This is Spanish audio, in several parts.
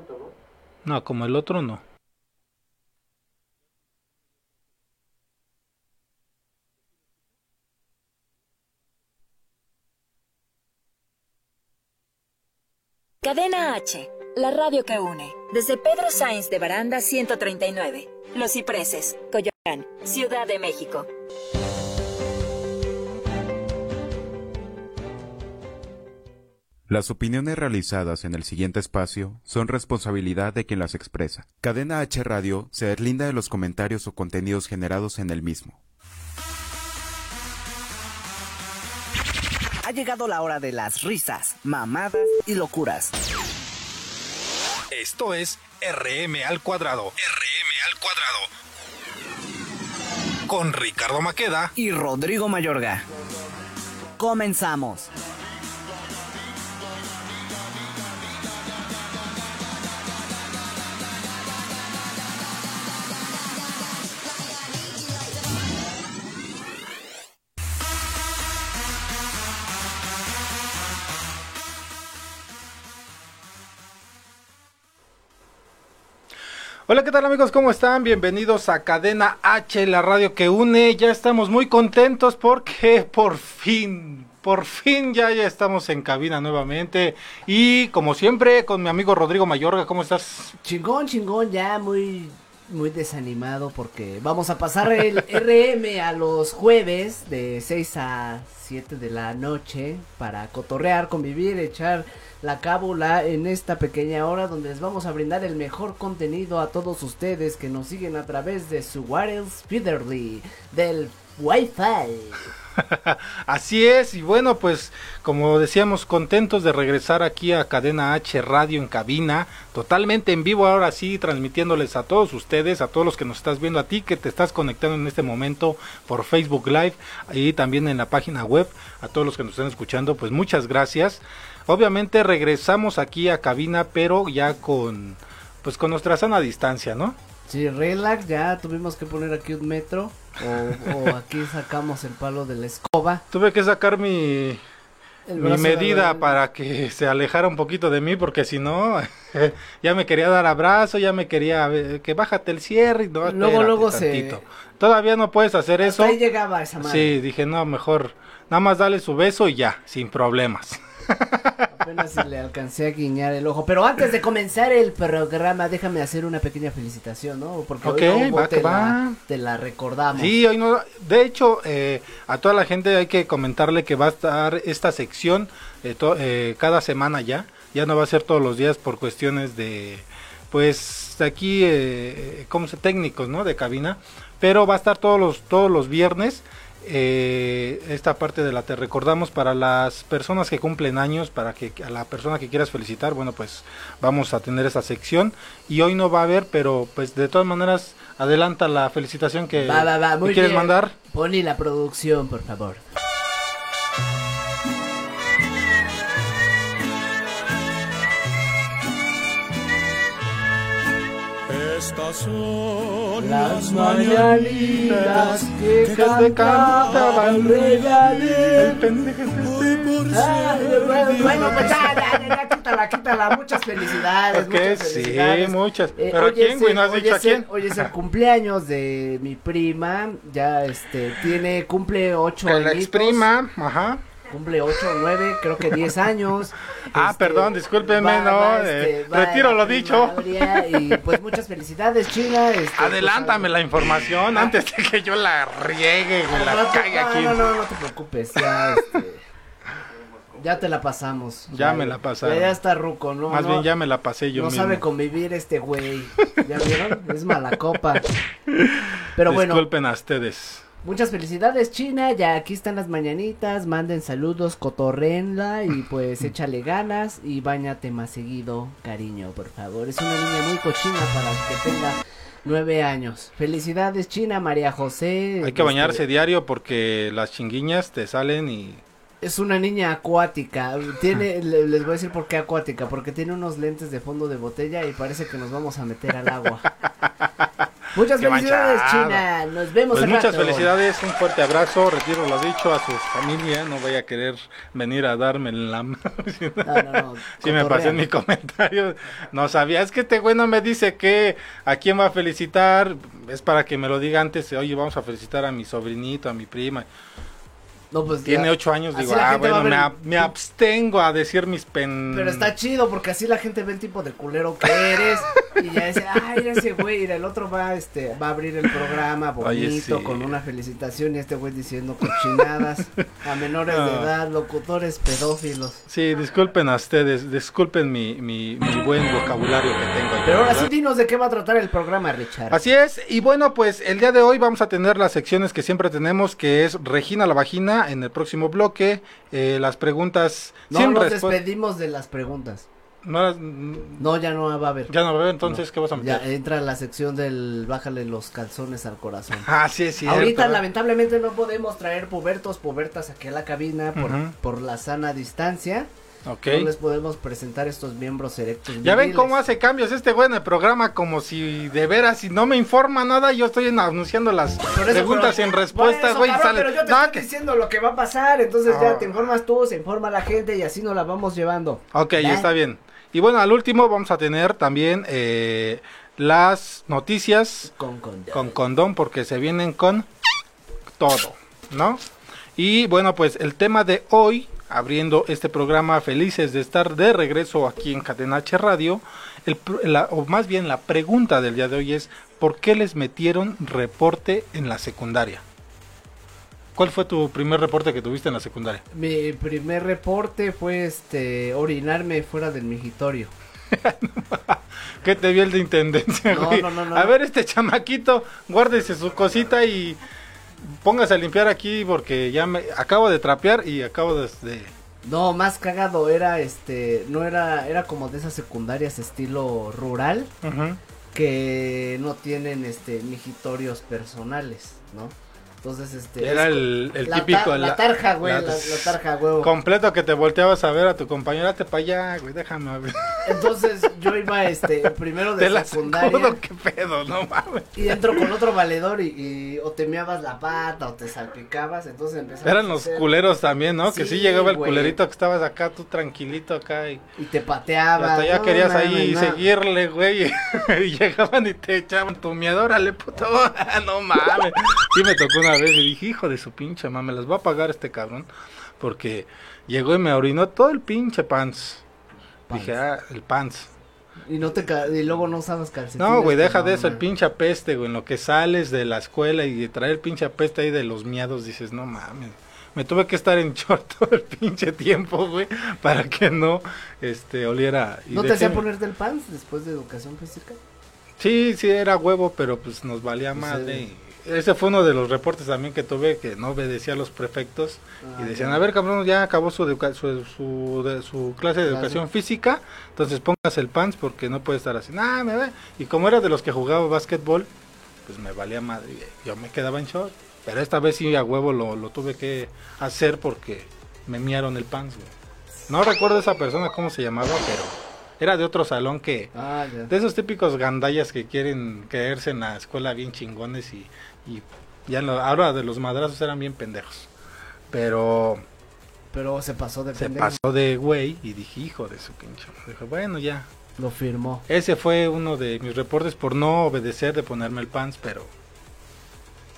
no tanto, ¿no? No, como el otro no. Cadena H, la radio que une. Desde Pedro Sainz de Baranda 139, Los Cipreses, Coyoacán, Ciudad de México. Las opiniones realizadas en el siguiente espacio son responsabilidad de quien las expresa. Cadena H Radio se deslinda de los comentarios o contenidos generados en el mismo. Ha llegado la hora de las risas, mamadas y locuras. Esto es RM al cuadrado. RM al cuadrado. Con Ricardo Maqueda y Rodrigo Mayorga. Comenzamos. Hola, ¿qué tal amigos? ¿Cómo están? Bienvenidos a Cadena H, la radio que une. Ya estamos muy contentos porque por fin, por fin ya, ya estamos en cabina nuevamente. Y como siempre, con mi amigo Rodrigo Mayorga, ¿cómo estás? Chingón, chingón, ya muy, muy desanimado porque vamos a pasar el RM a los jueves de 6 a 7 de la noche para cotorrear, convivir, echar la cábula en esta pequeña hora donde les vamos a brindar el mejor contenido a todos ustedes que nos siguen a través de su wireless Feederly del Wi-Fi. Así es, y bueno, pues como decíamos, contentos de regresar aquí a Cadena H Radio en cabina, totalmente en vivo ahora sí, transmitiéndoles a todos ustedes, a todos los que nos estás viendo, a ti que te estás conectando en este momento por Facebook Live y también en la página web, a todos los que nos están escuchando, pues muchas gracias. Obviamente regresamos aquí a cabina, pero ya con pues con nuestra sana distancia, ¿no? Sí, relax, ya tuvimos que poner aquí un metro o, aquí sacamos el palo de la escoba. Tuve que sacar mi mi medida para que se alejara un poquito de mí porque si no ya me quería dar abrazo, ya me quería que bájate el cierre y no, luego luego se Todavía no puedes hacer eso. Ahí llegaba esa madre. Sí, dije, no, mejor nada más dale su beso y ya, sin problemas. Apenas le alcancé a guiñar el ojo. Pero antes de comenzar el programa, déjame hacer una pequeña felicitación, ¿no? Porque hoy va, te, La, te, La, recordamos. Sí, hoy no. De hecho, eh, a toda la gente hay que comentarle que va a estar esta sección eh, eh, cada semana ya. Ya no va a ser todos los días por cuestiones de. Pues aquí, eh, como se técnicos, ¿no? De cabina. Pero va a estar todos los, todos los viernes eh, esta parte de la te recordamos para las personas que cumplen años, para que a la persona que quieras felicitar, bueno, pues vamos a tener esa sección y hoy no va a haber, pero pues de todas maneras adelanta la felicitación que, quieres mandar. Poni la producción, por favor. Estas son las mañanitas que, cantaban El pendejo Bueno, pues ya, ya, ya, quítala, quítala. Muchas felicidades. muchas sí, muchas. Eh, ¿Pero a quién, güey? ¿No has dicho a quién? Hoy es el cumpleaños de mi prima. Ya, este, tiene, cumple ocho años. La ex prima, ajá cumple 8 o 9, creo que 10 años. ah, este, perdón, discúlpeme, no, este, retiro lo dicho. Y pues muchas felicidades, China. Este, pues, Adelántame la información ah. antes de que yo la riegue, la no, caiga aquí. No, no, no te preocupes, ya, este, ya te la pasamos. Ya, me la pasaron. Ya, está ruco, ¿no? Más bien ya me la pasé yo No sabe convivir este güey. ¿Ya vieron? es mala copa. Pero bueno. Disculpen a ustedes. Muchas felicidades China, ya aquí están las mañanitas, manden saludos, cotorrenla y pues échale ganas y bañate más seguido, cariño, por favor. Es una niña muy cochina para que tenga nueve años. Felicidades China, María José. Hay que bañarse este, diario porque las chinguiñas te salen y... Es una niña acuática, tiene, les voy a decir por qué acuática, porque tiene unos lentes de fondo de botella y parece que nos vamos a meter al agua. Muchas Qué felicidades, manchado. China. Nos vemos Pues al muchas rato. felicidades, un fuerte abrazo, retiro lo dicho a su familia, no vaya a querer venir a darme la mano. No, no, no, Sí me pasé en mi comentario, no sabía, es que este güey no me dice que a quién va a felicitar, es para que me lo diga antes, oye, vamos a felicitar a mi sobrinito, a mi prima, No, pues tiene ya. ocho años, Así digo, ah, bueno, a me, ver- ab- me abstengo a decir mis pen... Pero está chido porque así la gente ve el tipo de culero que eres y ya dice, ay, ese güey, y el otro va, este, va a abrir el programa Oye, bonito sí. con una felicitación y este güey diciendo cochinadas a menores de Ah. edad, locutores pedófilos. Sí, disculpen a ustedes, disculpen mi, mi, mi buen vocabulario que tengo. ahí, Pero ahora ¿verdad? sí dinos de qué va a tratar el programa, Richard. Así es, y bueno, pues el día de hoy vamos a tener las secciones que siempre tenemos, que es Regina la Vagina en el próximo bloque, eh, las preguntas no nos despedimos de las preguntas. No, No, ya no va a haber. ya no va a ver, entonces, ¿qué vas a Ya meter? entra la sección del bájale los calzones al corazón. Ah, sí, es cierto. Ahorita lamentablemente no podemos traer pubertos, pubertas aquí a la cabina por la sana distancia. Ok. No les podemos presentar estos miembros erectos. Ya ven cómo hace cambios este güey en el programa, como si de veras, si no me informa nada, yo estoy en- anunciando las eso, preguntas pero- sin respuestas, güey. Pero yo te No, estoy que- diciendo lo que va a pasar, entonces Ah. ya te informas tú, se informa la gente y así nos la vamos llevando. Ok, está bien. Y bueno, al último vamos a tener también eh, las noticias Con condón. con condón porque se vienen con todo, ¿no? Y bueno, pues el tema de hoy, abriendo este programa, felices de estar de regreso aquí en Cadena H Radio, el pr- la- o más bien la pregunta del día de hoy es, ¿por qué les metieron reporte en la secundaria? ¿Cuál fue tu primer reporte que tuviste en la secundaria? Mi primer reporte fue este orinarme fuera del migitorio. ¿Qué te vio el de intendencia, No, güey? no, no, no. A ver, este chamaquito, guárdese su cosita y póngase a limpiar aquí porque ya me acabo de trapear y acabo de... de- No, más cagado era este, no era, era como de esas secundarias estilo rural que no tienen este migitorios personales, ¿no? Entonces este Era el, el la típico... ta- la, tarja, güey, la- la, la tarja, huevo. Completo que te volteabas a ver a tu compañera, date para allá, güey, déjame ver. Entonces yo iba este primero de Te la secundaria sacudo, qué pedo, no mames. y entro con otro valedor y, y o te meabas la pata o te salpicabas, entonces empezamos Eran los hacer- culeros también, ¿no? que sí llegaba el güey. culerito que estabas acá, tú tranquilito acá y... y te y pateabas. hasta ya no, querías ahí no. seguirle, güey. Y, llegaban y te echaban tu órale, puto. no mames. Sí me tocó una vez y dije, hijo de su pinche mame, las va a pagar este cabrón. Porque llegó y me orinó todo el pinche pants. Pants. Dije, ah, el pants. Y no te ca- y luego no usabas calcetines. No, güey, deja de eso, el pinche apeste, güey. En lo que sales de la escuela y de traer pinche apeste ahí de los miados, dices, no mames. Me tuve que estar en short todo el pinche tiempo, güey, para que no, este, oliera. y ¿No te hacía ponerte el pants después de educación física? Sí, sí, era huevo, pero pues nos valía Pues, madre. eh. y Ese fue uno de los reportes también que tuve que no obedecía a los prefectos Ah, y decían, ya. a ver cabrón, ya acabó su, educa- su, su, de- su clase de Clase. educación física, entonces pongas el pants porque no puede estar así. Nah, me ve. Y como era de los que jugaba básquetbol, pues me valía madre. Yo me quedaba en short. Pero esta vez sí a huevo lo, lo tuve que hacer porque me miaron el pants, güey. No recuerdo esa persona cómo se llamaba, pero era de otro salón que... Ah. De esos típicos gandallas que quieren caerse en la escuela bien chingones y, y ya no, ahora de los madrazos eran bien pendejos. Pero Pero se pasó de se pendejo. pasó de güey y dije, hijo de su pinche. madre". Dije, bueno, ya. Lo firmó. Ese fue uno de mis reportes por no obedecer de ponerme el pants, pero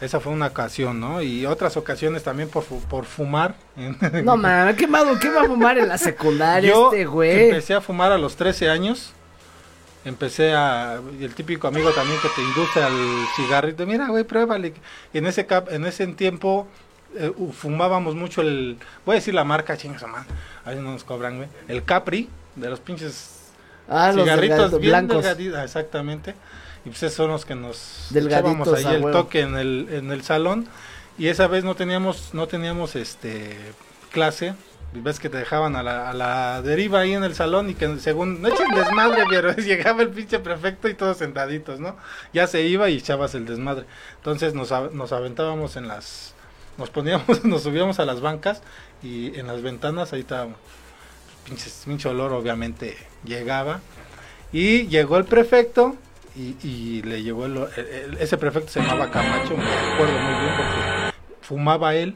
esa fue una ocasión, ¿no? Y otras ocasiones también por, fu- por fumar. No mames, ¿qué, ¿qué va a fumar en la secundaria Yo este güey? empecé a fumar a los 13 años. Empecé a. Y el típico amigo también que te induce al cigarrito. Mira, güey, pruébale. Y en ese, cap, en ese tiempo eh, fumábamos mucho el. Voy a decir la marca, chingas, man. Ahí no nos cobran, güey. El Capri, de los pinches Ah, los cigarritos delgaditos, bien blancos. delgaditos. Exactamente. Y pues esos son los que nos Delgaditos, echábamos ahí a el toque en el, en el salón. Y esa vez no teníamos, no teníamos este clase. Ves que te dejaban a la, a la deriva ahí en el salón y que según, no echen desmadre, pero llegaba el pinche prefecto y todos sentaditos, ¿no? Ya se iba y echabas el desmadre. Entonces nos, nos aventábamos en las, nos poníamos, nos subíamos a las bancas y en las ventanas ahí estábamos. Pinche, pinche olor obviamente llegaba. Y llegó el prefecto y, y le llegó el, el- el- ese prefecto se llamaba Camacho, me acuerdo muy bien porque fumaba él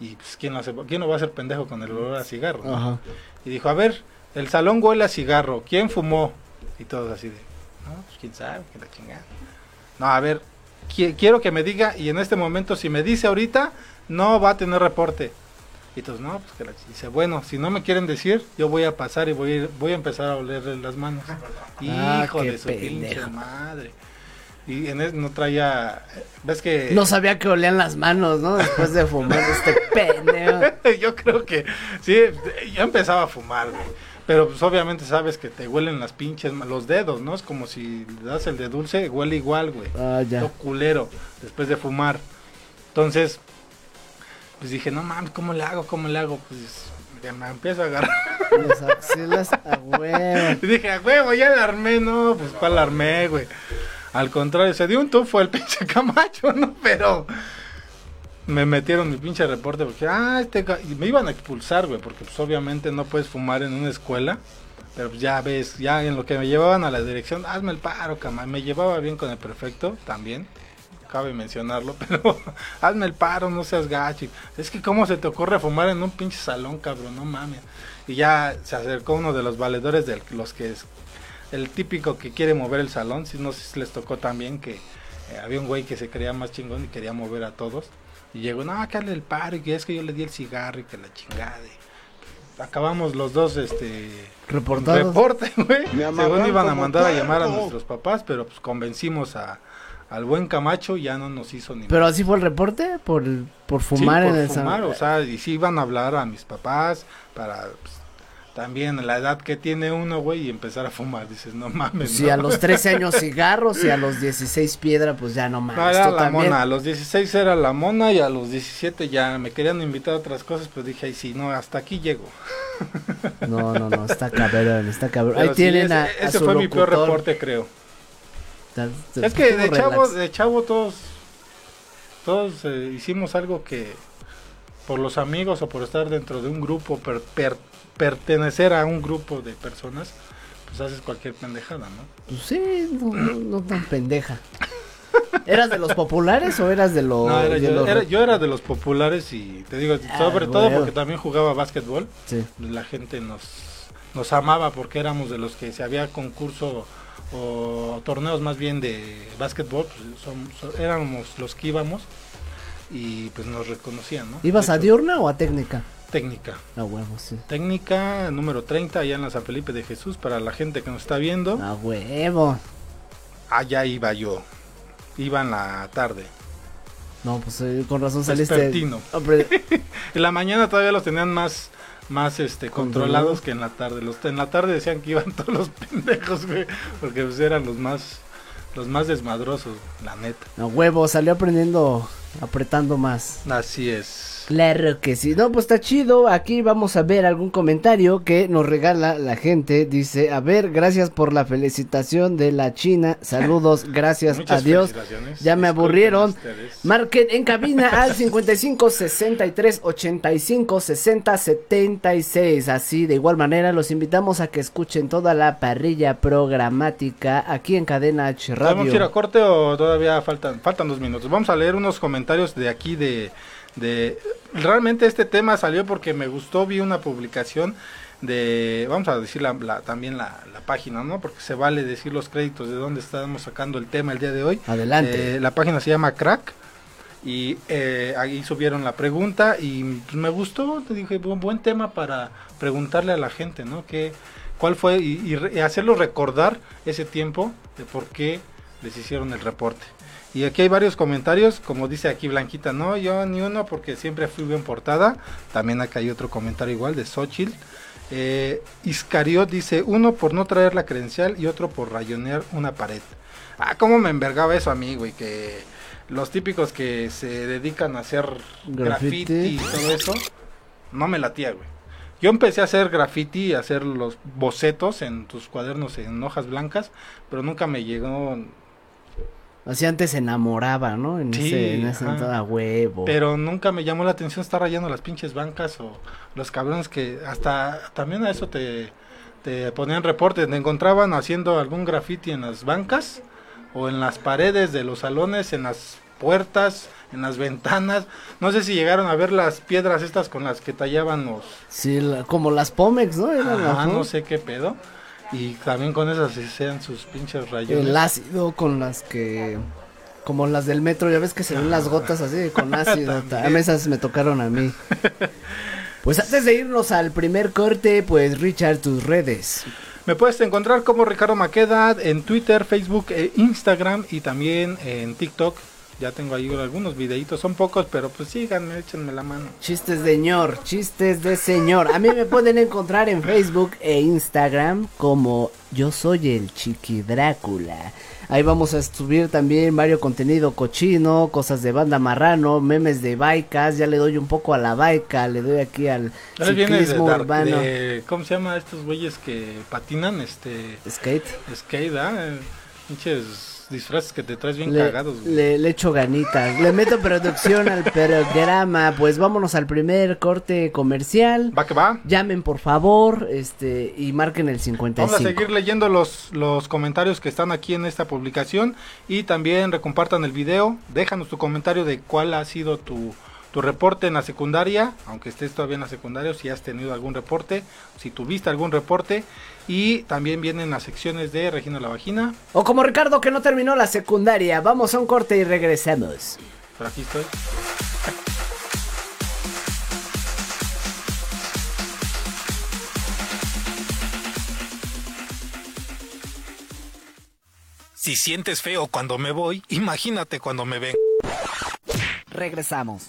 y pues quién no, hace, quién no va a ser pendejo con el olor a cigarro. no? Ajá. Y dijo, a ver, el salón huele a cigarro, ¿quién fumó? Y todos así de, no, pues quién sabe, que la chingada. No, a ver, qui- quiero que me diga y en este momento si me dice ahorita, no va a tener reporte. Y todos, no, pues que la ch-". Dice, bueno, si no me quieren decir, yo voy a pasar y voy a, ir- voy a empezar a olerle las manos. Ah, Hijo de su pinche madre. Y en no traía, ves que... No sabía que olían las manos, ¿no? Después de fumar este pendejo. yo creo que sí, yo empezaba a fumar, güey. Pero pues obviamente sabes que te huelen las pinches, los dedos, ¿no? Es como si le das el de dulce, huele igual, güey. Ah, ya. Todo culero, después de fumar. Entonces, pues dije, no mames, ¿cómo le hago? ¿Cómo le hago? Pues ya me empiezo a agarrar. Las axilas a huevo. Y dije, a huevo, ya la armé, no, pues cuál la armé, güey. Al contrario, se dio un tufo el pinche Camacho, ¿no? Pero me metieron mi pinche reporte porque, ah, este, y me iban a expulsar, güey, porque pues obviamente no puedes fumar en una escuela. Pero pues ya ves, ya en lo que me llevaban a la dirección, hazme el paro, cama. Me llevaba bien con el prefecto también, cabe mencionarlo, pero hazme el paro, no seas gacho. Es que cómo se te ocurre fumar en un pinche salón, cabrón, no mames. Y ya se acercó uno de los valedores de los que el típico que quiere mover el salón, si no sé si les tocó también que eh, había un güey que se creía más chingón y quería mover a todos. Y llegó, no, que el paro, y que es que yo le di el cigarro y que la chingada. y acabamos los dos, este, Reportados. reporte, güey. Según iban a mandar a llamar a nuestros papás, pero pues convencimos a, al buen Camacho y ya no nos hizo ni Pero así fue el reporte por, por Sí, fumar por en el fumar, salón. o sea, y sí iban a hablar a mis papás para pues, también la edad que tiene uno, güey, y empezar a fumar. Dices, no mames. Si no. a los 13 años cigarros y a los 16 piedra, pues ya no No, mames. era la también. mona, a los 16 era la mona y a los 17 ya me querían invitar a otras cosas, pues dije, ay, sí, no, hasta aquí llego. No, no, no, está cabrón, está cabrón. Pero Ahí sí, tienen ese, a, a ese su fue mi peor locutor. reporte, creo. Es que de chavo, de chavo todos, todos eh, hicimos algo que por los amigos o por estar dentro de un grupo, per- per- pertenecer a un grupo de personas, pues haces cualquier pendejada, ¿no? Pues sí, no, no, no tan pendeja. ¿Eras de los populares o eras de los.? No, era de yo, los- era, yo era de los populares y te digo, Ah, sobre todo porque también jugaba básquetbol, Sí. la gente nos, nos amaba porque éramos de los que si había concurso o torneos más bien de básquetbol, pues som- so- éramos los que íbamos y pues nos reconocían, ¿no? ¿Ibas a diurna o a técnica? Técnica. A huevo, sí. Técnica número 30 allá en la San Felipe de Jesús para la gente que nos está viendo. A huevo. Allá iba yo. Iba en la tarde. No, pues eh, con razón saliste. En la mañana todavía los tenían más más este controlados que en la tarde. Los en la tarde decían que iban todos los pendejos, güey, porque pues eran los más los más desmadrosos, la neta. a huevo, salió aprendiendo, apretando más. Así es. Claro que sí. No, pues está chido. Aquí vamos a ver algún comentario que nos regala la gente. Dice, a ver, gracias por la felicitación de la China. Saludos, gracias Muchas a Dios. Ya me aburrieron. ustedes. Marquen en cabina al 55 63 85 60 76. Así, de igual manera, los invitamos a que escuchen toda la parrilla programática aquí en Cadena H ¿Vamos a ir a Radio. corte o todavía faltan faltan dos minutos? Vamos a leer unos comentarios de aquí de, de realmente este tema salió porque me gustó, vi una publicación de, vamos a decir la, la- también la, la página, ¿no? Porque se vale decir los créditos de dónde estamos sacando el tema el día de hoy. Adelante. Eh, la página se llama Crack y eh, ahí subieron la pregunta y pues, me gustó, te dije, buen, buen tema para preguntarle a la gente, ¿no? ¿Qué, ¿Cuál fue? Y, y re- y hacerlo recordar ese tiempo de por qué les hicieron el reporte. Y aquí hay varios comentarios, como dice aquí Blanquita, no, yo ni uno porque siempre fui bien portada. También acá hay otro comentario igual de Xochitl. Eh, Iscariot dice, uno por no traer la credencial y otro por rayonear una pared. Ah, cómo me envergaba eso a mí, güey, que los típicos que se dedican a hacer Graffiti. graffiti y todo eso, no me latía, güey. Yo empecé a hacer graffiti, a hacer los bocetos en tus cuadernos en hojas blancas, pero nunca me llegó Así antes se enamoraba, ¿no? En Sí, ese, en ese huevo. Pero nunca me llamó la atención estar rayando las pinches bancas o los cabrones que hasta también a eso te, te ponían reportes. Te encontraban haciendo algún graffiti en las bancas o en las paredes de los salones, en las puertas, en las ventanas. No sé si llegaron a ver las piedras estas con las que tallaban los... Sí, la- como las Pomex, ¿no? Eran Ajá, las no sé qué pedo. Y también con esas sean sus pinches rayones. El ácido con las que... Como las del metro, ya ves que se ven las gotas así con ácido. Esas me tocaron a mí. Pues antes de irnos al primer corte, pues Richard, tus redes. Me puedes encontrar como Ricardo Maqueda en Twitter, Facebook e Instagram y también en TikTok. Ya tengo ahí algunos videitos, son pocos, pero pues síganme, échenme la mano. Chistes de señor, chistes de señor. A mí me pueden encontrar en Facebook e Instagram como yo soy el Chiqui Drácula. Ahí vamos a subir también varios contenido cochino, cosas de banda marrano, memes de bikes. Ya le doy un poco a la baica, le doy aquí al de, ciclismo dar- urbano. de- ¿Cómo se llama estos güeyes que patinan? Este. Skate. Skate, ¿ah? Pinches disfraces que te traes bien Le, cagados, güey. le, le echo ganitas, le meto producción al programa. Pues vámonos al primer corte comercial. Va que va. Llamen por favor, este, y marquen el 55. Vamos a seguir leyendo los, los comentarios que están aquí en esta publicación y también recompartan el video. Déjanos tu comentario de cuál ha sido tu, tu reporte en la secundaria, aunque estés todavía en la secundaria, si has tenido algún reporte, si tuviste algún reporte. Y también vienen las secciones de Regina la Vagina. O como Ricardo que no terminó la secundaria, vamos a un corte y regresamos. Por aquí estoy. Si sientes feo cuando me voy, imagínate cuando me ven. Regresamos.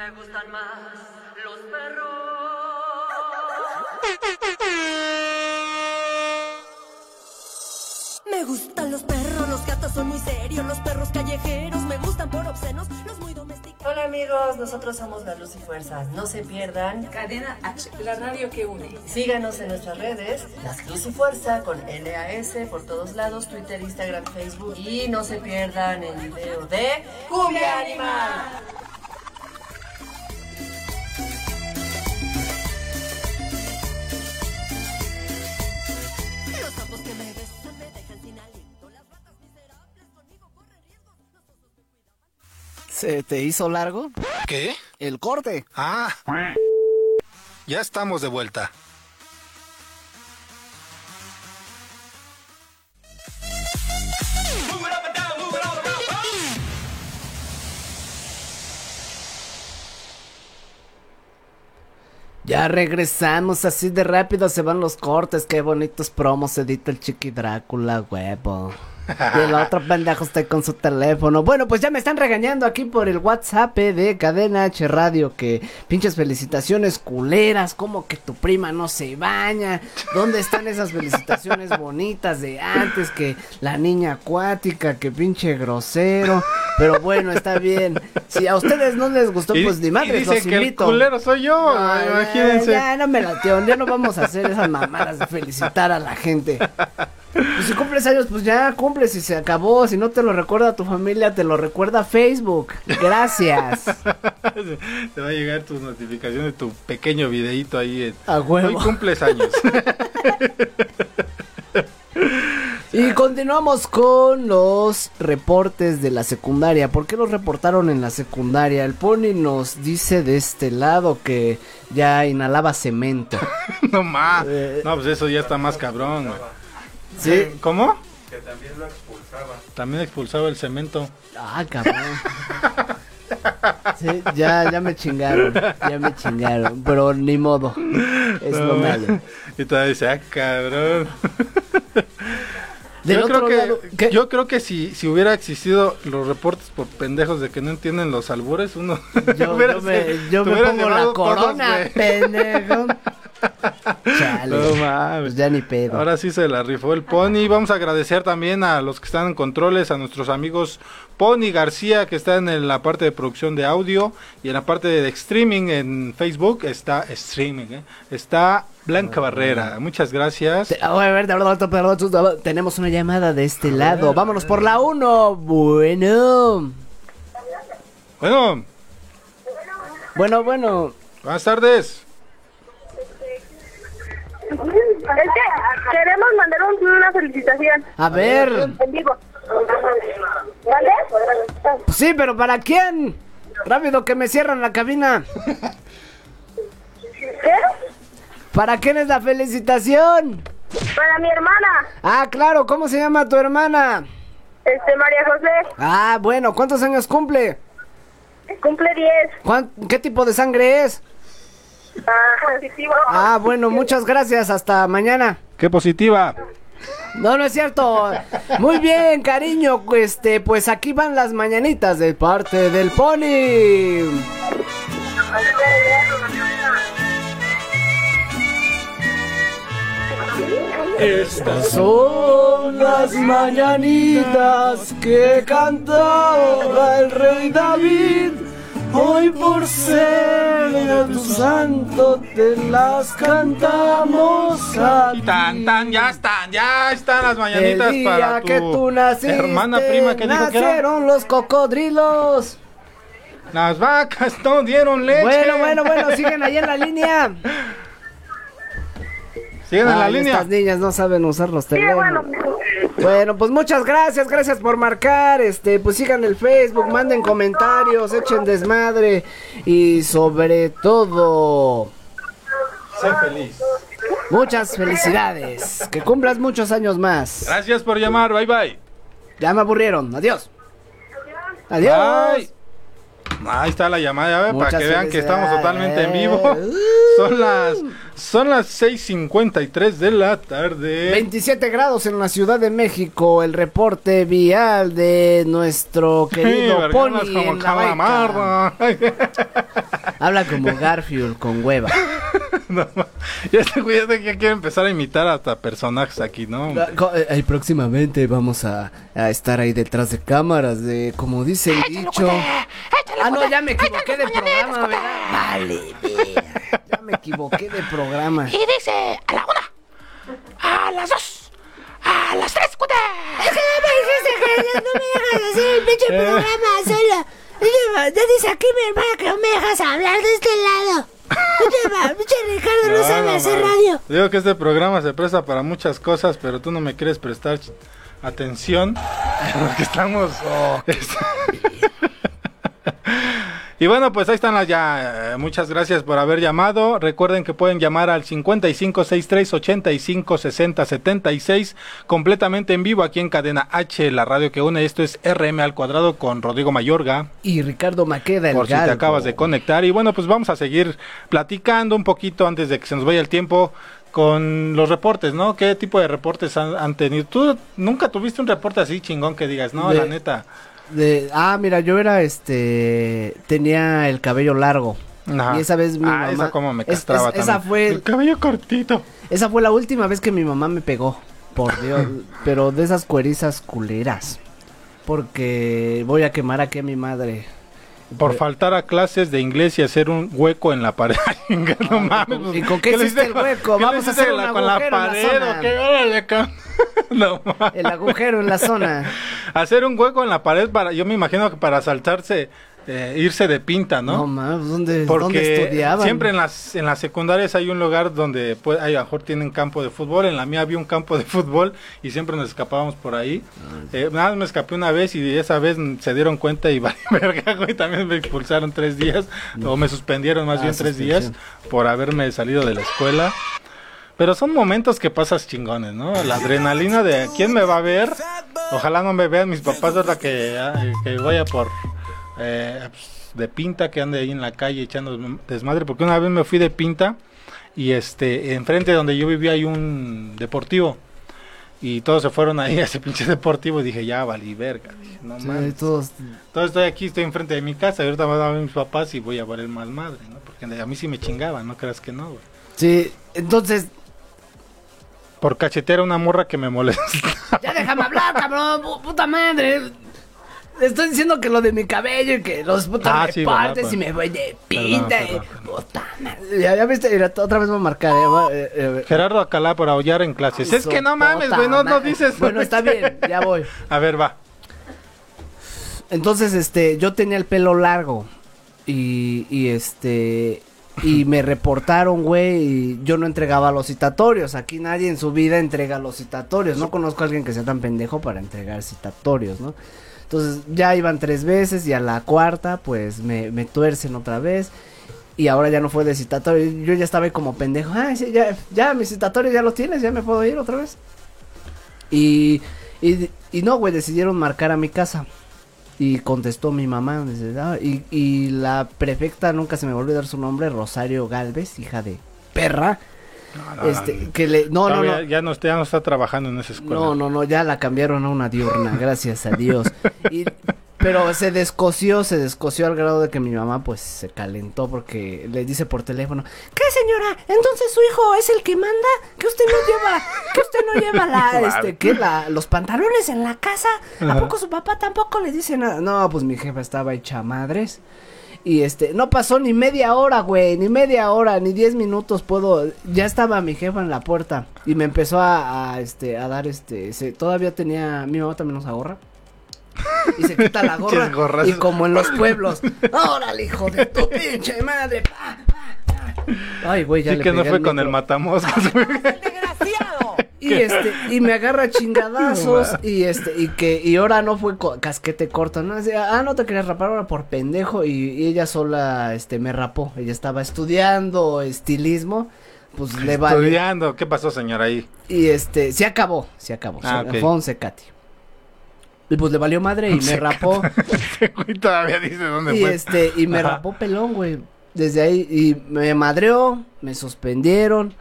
Me gustan más los perros. Me gustan los perros, los gatos son muy serios, los perros callejeros me gustan por obscenos, los muy domesticados. Hola amigos, nosotros somos La Luz y Fuerzas. No se pierdan. Cadena H, la radio que une. Síganos en nuestras redes, Las Luz y Fuerza con LAS por todos lados, Twitter, Instagram, Facebook. Y no se pierdan el video de Cumbia Animal. ¿Se te hizo largo? ¿Qué? El corte. Ah. Ya estamos de vuelta. Ya regresamos, así de rápido se van los cortes, qué bonitos promos edita el Chiqui Drácula, huevo. Y el otro pendejo está ahí con su teléfono. Bueno, pues ya me están regañando aquí por el WhatsApp de Cadena H Radio que pinches felicitaciones culeras, como que tu prima no se baña. ¿Dónde están esas felicitaciones bonitas de antes? Que la niña acuática, que pinche grosero. Pero bueno, está bien. Si a ustedes no les gustó, Y- pues ni madre, los que el invito. culero soy yo, Ay, imagínense. Ya, no me latió, ya no vamos a hacer esas mamadas de felicitar a la gente. Pues si cumples años, pues ya cumples y se acabó. Si no te lo recuerda tu familia, te lo recuerda Facebook. Gracias. Te va a llegar tus notificaciones, tu pequeño videito ahí. En... A huevo. Hoy cumples años. Y continuamos con los reportes de la secundaria. ¿Por qué los reportaron en la secundaria? El Pony nos dice de este lado que ya inhalaba cemento. no más. Eh. No, pues eso ya está más cabrón, güey. ¿Sí? ¿Cómo? Que también lo expulsaba. También expulsaba el cemento. Ah, cabrón. Sí, ya, ya me chingaron, ya me chingaron, pero ni modo, es lo No, malo. Y todavía dice, ah, cabrón. Del yo, creo que, yo creo que si, si hubiera existido los reportes por pendejos de que no entienden los albures, uno Yo, hubiera yo me, yo me pongo la corona, pendejo. Chale. No mames. Pues ya ni pedo. Ahora sí se la rifó el Pony. Vamos a agradecer también a los que están en controles, a nuestros amigos Pony García, que está en la parte de producción de audio y en la parte de streaming en Facebook está streaming, ¿eh? está Blanca Barrera. Muchas gracias. Tenemos una llamada de este lado. Vámonos por la 1. Bueno. Bueno, Bueno, bueno. buenas tardes. Que queremos mandar un- una felicitación. A ver. En vivo. ¿Vale? Sí, pero ¿para quién? Rápido que me cierran la cabina. ¿Qué? ¿Para quién es la felicitación? Para mi hermana, Ah, claro, ¿cómo se llama tu hermana? este María José. Ah, bueno, ¿cuántos años cumple? Cumple 10. ¿Cuán- ¿Qué tipo de sangre es? Ah, positivo. Ah, bueno, muchas gracias, hasta mañana. Qué positiva. No, no es cierto. Muy bien, cariño. Este, pues aquí van las mañanitas de parte del pony. Estas son las mañanitas que cantaba el rey David. Hoy por ser de tu santo te las cantamos a tan, tan, ya están, ya están las mañanitas el día para tu que tú naciste, hermana prima que dijo que era. nacieron los cocodrilos. Las vacas no dieron leche. Bueno, bueno, bueno, siguen ahí en la línea. Siguen en la línea. Estas niñas no saben usar los Sí, bueno. teléfonos. Bueno, pues muchas gracias, gracias por marcar. Este, pues sigan el Facebook, manden comentarios, echen desmadre y sobre todo Sé feliz. muchas felicidades. Que cumplas muchos años más. Gracias por llamar, bye bye. Ya me aburrieron. Adiós. Adiós. Bye. Ahí está la llamada, ya ve, para que vean que estamos totalmente en vivo. Son las son las 6:53 de la tarde. 27 grados en la Ciudad de México, el reporte vial de nuestro querido Sí, Pony como en la. Habla como Garfield con hueva. No, ya este güey ya de que quiere empezar a imitar hasta personajes aquí, ¿no? Co- eh, eh, próximamente vamos a, a estar ahí detrás de cámaras de como dice el dicho. Ah, no, ya me equivoqué de programa, ¿verdad? Vale, vea, ya me equivoqué de programa. Y dice a la una, a las dos, a las tres, cuate. Es que no me dijiste que no me dejas hacer el pinche programa solo. Te dice aquí mi hermana que no me dejas hablar de este lado. Pinche Ricardo no, sabe no, hacer radio. Digo que este programa se presta para muchas cosas, pero tú no me quieres prestar atención. Porque estamos. Y bueno, pues ahí están las ya. eh, Muchas gracias por haber llamado. Recuerden que pueden llamar al 5563 85 60 76 completamente en vivo aquí en Cadena H, la radio que une. Esto es RM al cuadrado con Rodrigo Mayorga. Y Ricardo Maqueda, el Por si te acabas de conectar. Y bueno, pues vamos a seguir platicando un poquito antes de que se nos vaya el tiempo con los reportes, ¿no? ¿Qué tipo de reportes han, han tenido? ¿Tú nunca tuviste un reporte así chingón que digas, no, De- la neta? De- ah, mira, yo era este. Tenía el cabello largo. Y esa vez mi Ah, mamá. esa como me castraba es- esa fue. El cabello cortito. Esa fue la última vez que mi mamá me pegó. Por Dios. pero de esas cuerizas culeras. Porque voy a quemar aquí a mi madre. Por faltar a clases de inglés y hacer un hueco en la pared. no mames. ¿Y con qué le hiciste el hueco? qué Vamos a hacer con la agujero en la pared zona. o qué? Órale. no. El agujero en la zona. Hacer un hueco en la pared para, yo me imagino que para saltarse, eh, irse de pinta, ¿no? No mames, ¿dónde, Porque ¿dónde estudiaban? siempre en las en las secundarias hay un lugar donde pues, hay, a lo mejor tienen campo de fútbol. En la mía había un campo de fútbol y siempre nos escapábamos por ahí. Ah, Eh, nada más me escapé una vez y esa vez se dieron cuenta y vale verga, güey. También me expulsaron tres días o me suspendieron más Ah, bien tres días por haberme salido de la escuela. Pero son momentos que pasas chingones, ¿no? La adrenalina de quién me va a ver. Ojalá no me vean mis papás ahora que, que vaya por eh, pues, de pinta, que ande ahí en la calle echando desmadre. Porque una vez me fui de pinta y este enfrente de donde yo vivía hay un deportivo. Y todos se fueron ahí a ese pinche deportivo y dije, ya valí verga. Dije, no Sí, mames. todos- Entonces estoy aquí, estoy enfrente de mi casa y ahorita van a ver mis papás y voy a valer más madre, ¿no? Porque a mí sí me chingaban, no creas que no, güey. Sí, entonces, Por cachetear a una morra que me molesta. ya déjame hablar, cabrón, pu- puta madre. Estoy diciendo que lo de mi cabello y que los putas Ah, me sí, partes ¿verdad? y me voy de pinta. y- puta madre. Ya, ya viste, mira, otra vez voy a marcar. eh, eh, eh, Gerardo Acalá por aullar en clases. es que no mames, güey, no, no dices. Bueno, está bien, ya voy. A ver, va. Entonces, este, yo tenía el pelo largo y, y este, y me reportaron, güey, y yo no entregaba los citatorios. Aquí nadie en su vida entrega los citatorios. No conozco a alguien que sea tan pendejo para entregar citatorios, ¿no? Entonces, ya iban tres veces y a la cuarta, pues, me, me tuercen otra vez. Y ahora ya no fue de citatorio. Yo ya estaba ahí como pendejo. Ay, sí, ya, ya, mi citatorio ya lo tienes, ya me puedo ir otra vez. Y, y no, güey, decidieron marcar a mi casa. Y contestó mi mamá. "Ah", y, y la prefecta, nunca se me volvió a dar su nombre, Rosario Galvez, hija de perra. no, este, no. que le. No, no. Ya no, está, ya no está trabajando en esa escuela. No, no, no, ya la cambiaron a una diurna, gracias a Dios. Y, pero se descoció, se descoció al grado de que mi mamá pues se calentó porque le dice por teléfono, ¿Qué señora? Entonces su hijo es el que manda, que usted no lleva, que usted no lleva la, este, ¿qué? La, los pantalones en la casa. ¿A poco su papá tampoco le dice nada? No, pues mi jefa estaba hecha madres. Y este, no pasó ni media hora, güey, ni media hora, ni diez minutos puedo. Ya estaba mi jefa en la puerta y me empezó a, a, este, a dar este, se- todavía tenía, mi mamá también usa gorra. Y se quita la gorra. Y como en los pueblos, órale, hijo de tu pinche madre. pa, pa, pa". Ay, güey, ya Sí le que no fue con el matamoscas, güey. Y este, y me agarra chingadazos y este, y que, y ahora no fue co- casquete corto, no, Decía, ah, no te querías rapar ahora por pendejo, y, y ella sola, este, me rapó, ella estaba estudiando estilismo, pues le valió, Estudiando. ¿Qué pasó, señor, ahí? y este, se acabó, se acabó, Ah, se- ok. fue un secati. Y pues le valió madre y me rapó, Güey, todavía dice dónde y fue. este, y me Ajá. rapó pelón, güey, desde ahí, y me madreó, me suspendieron,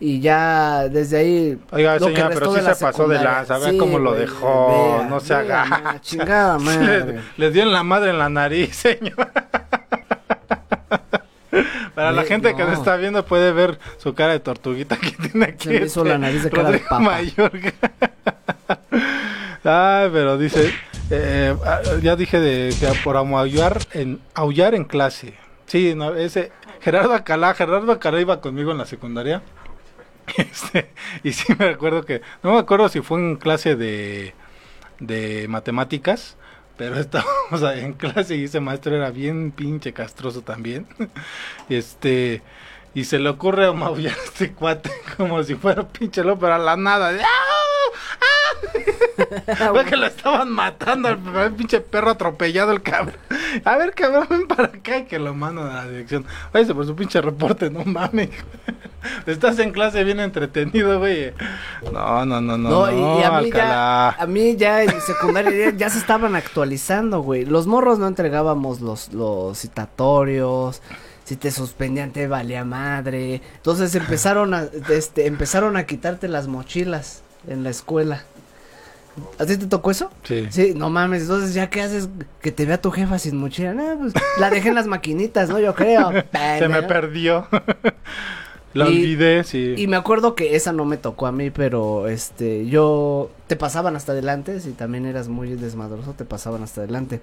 y ya desde ahí Oiga, lo señora, pero sí se pasó de lanza, vea Sí, cómo lo dejó, vea, no se haga. chingada madre. Les, les dio en la madre en la nariz, señor. Para la gente que no. nos está viendo puede ver su cara de tortuguita que tiene aquí. Se me hizo la nariz de cara de papa. Mayorga. Ay, pero dice, eh, ah, ya dije de que por aullar en aullar en clase. Sí, no, ese Gerardo Acalá, Gerardo Acalá iba conmigo en la secundaria. Este, y sí me acuerdo que, no me acuerdo si fue en clase de, de matemáticas, pero estábamos en clase y ese maestro era bien pinche castroso también. Este, y se le ocurre maullar a este cuate como si fuera pinche lobo, pero a la nada. ¡Ah! ¡Ah! Fue que lo estaban matando al pinche perro atropellado el cabrón. A ver, cabrón, ven para acá y que lo mandan a la dirección. Váyase por su pinche reporte, no mames. Estás en clase bien entretenido, güey. No, no, no, no. No, y, y a mí ya, a mí ya en secundaria ya, ya se estaban actualizando, güey. Los morros no entregábamos los, los citatorios. Si te suspendían te valía madre. Entonces empezaron a, este, empezaron a quitarte las mochilas en la escuela. ¿A ti te tocó eso? Sí. Sí, no mames, entonces ya qué haces que te vea tu jefa sin mochila. No, pues la dejé en las maquinitas, ¿no? Yo creo. Se me perdió. Y- olvidé, sí. Y me acuerdo que esa no me tocó a mí, pero este, yo te pasaban hasta adelante, si también eras muy desmadroso, te pasaban hasta adelante.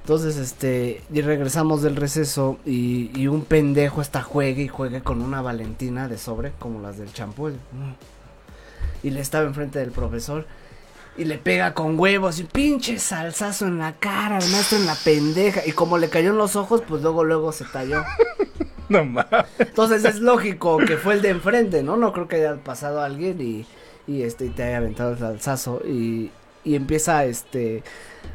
Entonces, este, y regresamos del receso y, y un pendejo está juegue y juegue con una Valentina de sobre, como las del champú. Y le estaba enfrente del profesor y le pega con huevos y pinche salsazo en la cara, el maestro en la pendeja. Y como le cayó en los ojos, pues luego, luego se talló. No mames. Entonces es lógico que fue el de enfrente, ¿no? No creo que haya pasado alguien y, y este y te haya aventado el salsazo y, y empieza este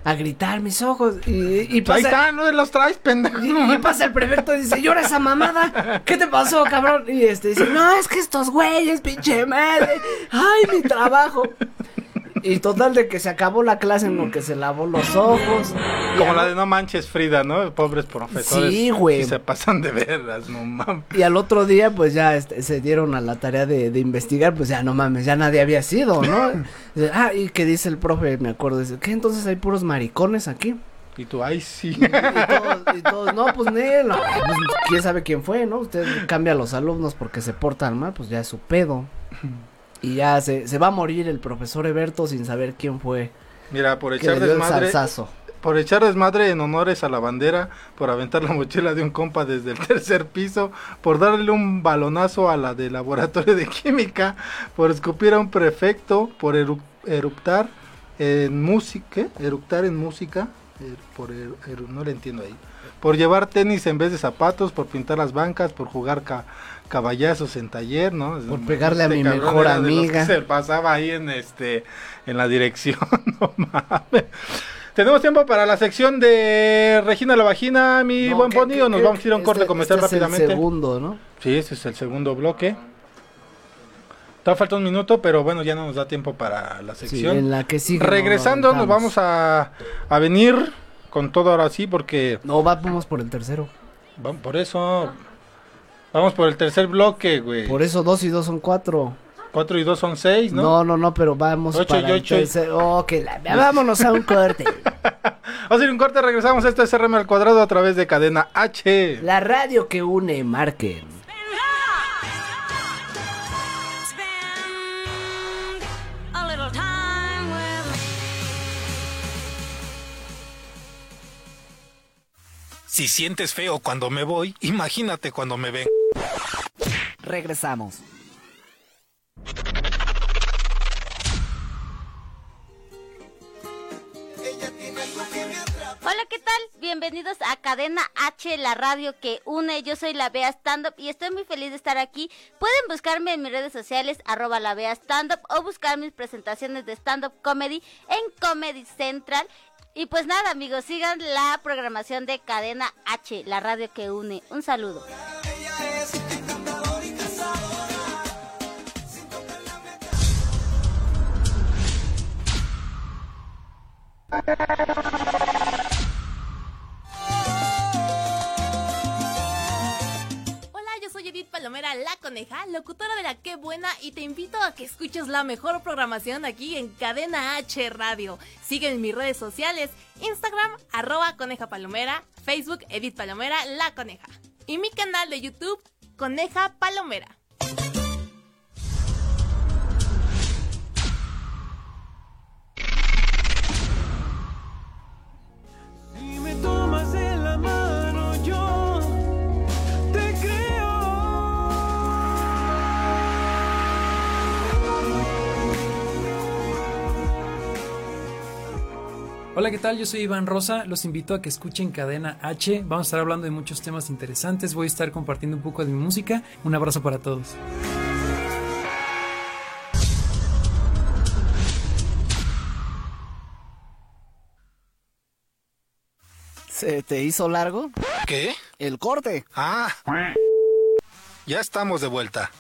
a gritar mis ojos y, y Ahí pasa, está, no los traes, pendejo. y, y pasa el prefecto y dice, llora esa mamada, ¿qué te pasó, cabrón? Y este dice, no, es que estos güeyes, pinche madre, ay, mi trabajo. Y total de que se acabó la clase en lo que se lavó los ojos. Como al- la de No Manches Frida, ¿no? Pobres profesores. Sí, güey. Se pasan de veras, no mames. Y al otro día, pues ya este, se dieron a la tarea de, de investigar, pues ya no mames, ya nadie había sido, ¿no? Ah, y que dice el profe, me acuerdo, dice, ¿qué entonces hay puros maricones aquí? Y tú, ay, sí. Y todos, y todos, no, pues Nel, no, pues, quién sabe quién fue, ¿no? Usted cambia a los alumnos porque se portan mal, pues ya es su pedo. Y ya se, se va a morir el profesor Eberto sin saber quién fue. Mira, por echar desmadre. Por echar desmadre en honores a la bandera, por aventar la mochila de un compa desde el tercer piso, por darle un balonazo a la de laboratorio de química, por escupir a un prefecto, por eru- eruptar en música. Eructar en música, por er- no le entiendo ahí. Por llevar tenis en vez de zapatos, por pintar las bancas, por jugar ca- caballazos en taller, ¿no? Por pegarle a mi cabrón mejor amiga. se pasaba ahí en este en la dirección, no mames. Tenemos tiempo para la sección de Regina la Vagina, mi No, buen Pony, o nos vamos a ir a un corte este- comercial este es el rápidamente. segundo, ¿no? Sí, este es el segundo bloque. Todavía falta un minuto, pero bueno, ya no nos da tiempo para la sección. en la que sigue Regresando, nos vamos a, a venir con todo ahora sí, porque... No, vamos por el tercero. Vamos, por eso... Vamos por el tercer bloque, güey. Por eso dos y dos son cuatro. Cuatro y dos son seis, ¿no? No, no, no, pero vamos Ocho para y el ocho. Oh, que la- vámonos a un corte. Vamos a ir un corte, regresamos. Esto es RM al cuadrado a través de cadena H. La radio que une, marquen. Si sientes feo cuando me voy, imagínate cuando me ven. Regresamos. Hola, ¿qué tal? Bienvenidos a Cadena H, la radio que une. Yo soy la Bea Stand Up y estoy muy feliz de estar aquí. Pueden buscarme en mis redes sociales, arroba la Bea Stand Up, o buscar mis presentaciones de stand up comedy en Comedy Central. Y pues nada, amigos, sigan la programación de Cadena H, la radio que une. Un saludo. Palomera, la coneja, locutora de la Qué Buena, y te invito a que escuches la mejor programación aquí en Cadena H Radio. Sigue en mis redes sociales, Instagram, arroba coneja palomera, Facebook, Edith Palomera, la coneja. Y mi canal de YouTube, Coneja Palomera. Hola, ¿qué tal? Yo soy Iván Rosa. Los invito a que escuchen Cadena H. Vamos a estar hablando de muchos temas interesantes. Voy a estar compartiendo un poco de mi música. Un abrazo para todos. ¿Se te hizo largo? ¿Qué? El corte. Ah. Ya estamos de vuelta.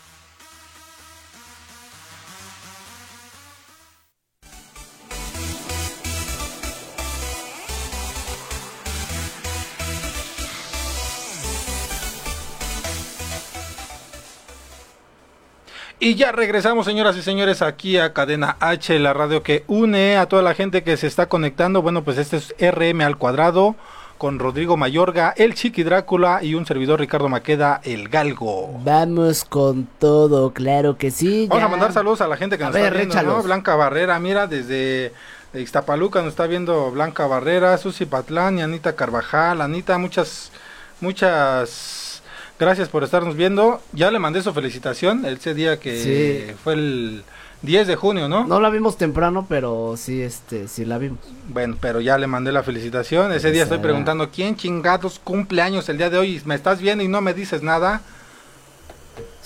Y ya regresamos, señoras y señores, aquí a Cadena H, la radio que une a toda la gente que se está conectando. Bueno, pues este es RM al cuadrado con Rodrigo Mayorga, el Chiqui Drácula y un servidor Ricardo Maqueda, el Galgo. Vamos con todo, claro que sí. Vamos a mandar saludos a la gente que A nos ver, está viendo, ¿no? Blanca Barrera, mira, desde Iztapaluca nos está viendo Blanca Barrera, Susi Patlán y Anita Carvajal. Anita, muchas, muchas gracias por estarnos viendo. Ya le mandé su felicitación ese día que Sí. fue el 10 de junio, ¿no? No la vimos temprano, pero sí, este, sí la vimos. Bueno, pero ya le mandé la felicitación. Ese día estoy preguntando quién chingados cumple años el día de hoy. Me estás viendo y no me dices nada.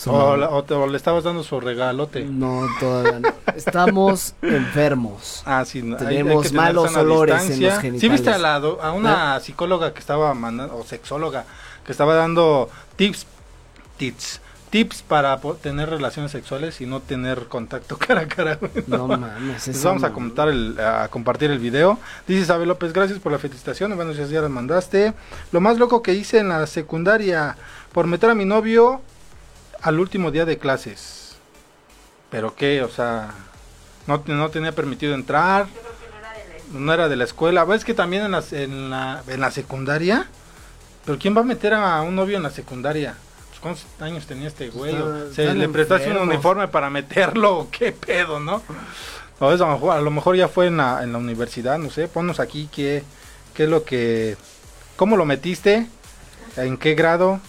O, o te- o le estabas dando su regalote. No, todavía no. Estamos enfermos. Ah, sí, no, hay- hay Tenemos malos olores en los genitales. ¿Sí viste a, la a una psicóloga que estaba mandando, o sexóloga, que estaba dando tips, tips, tips para tener relaciones sexuales y no tener contacto cara a cara. No mames, esa vamos a comentar el, a compartir el video. Dice Isabel López, gracias por la felicitación. Bueno, ya, ya las mandaste. Lo más loco que hice en la secundaria por meter a mi novio al último día de clases. ¿Pero qué? O sea, no, te- no tenía permitido entrar. No era de la escuela. ¿Ves que también en la, en la, en la secundaria? ¿Pero quién va a meter a un novio en la secundaria? Pues, ¿Cuántos años tenía este güey? Está- ¿O ¿Se le prestaste un uniforme para meterlo? o ¿Qué pedo, no? O eso, a, lo mejor, a lo mejor ya fue en la, en la universidad, no sé. Ponnos aquí qué, qué es lo que... ¿Cómo lo metiste? ¿En qué grado?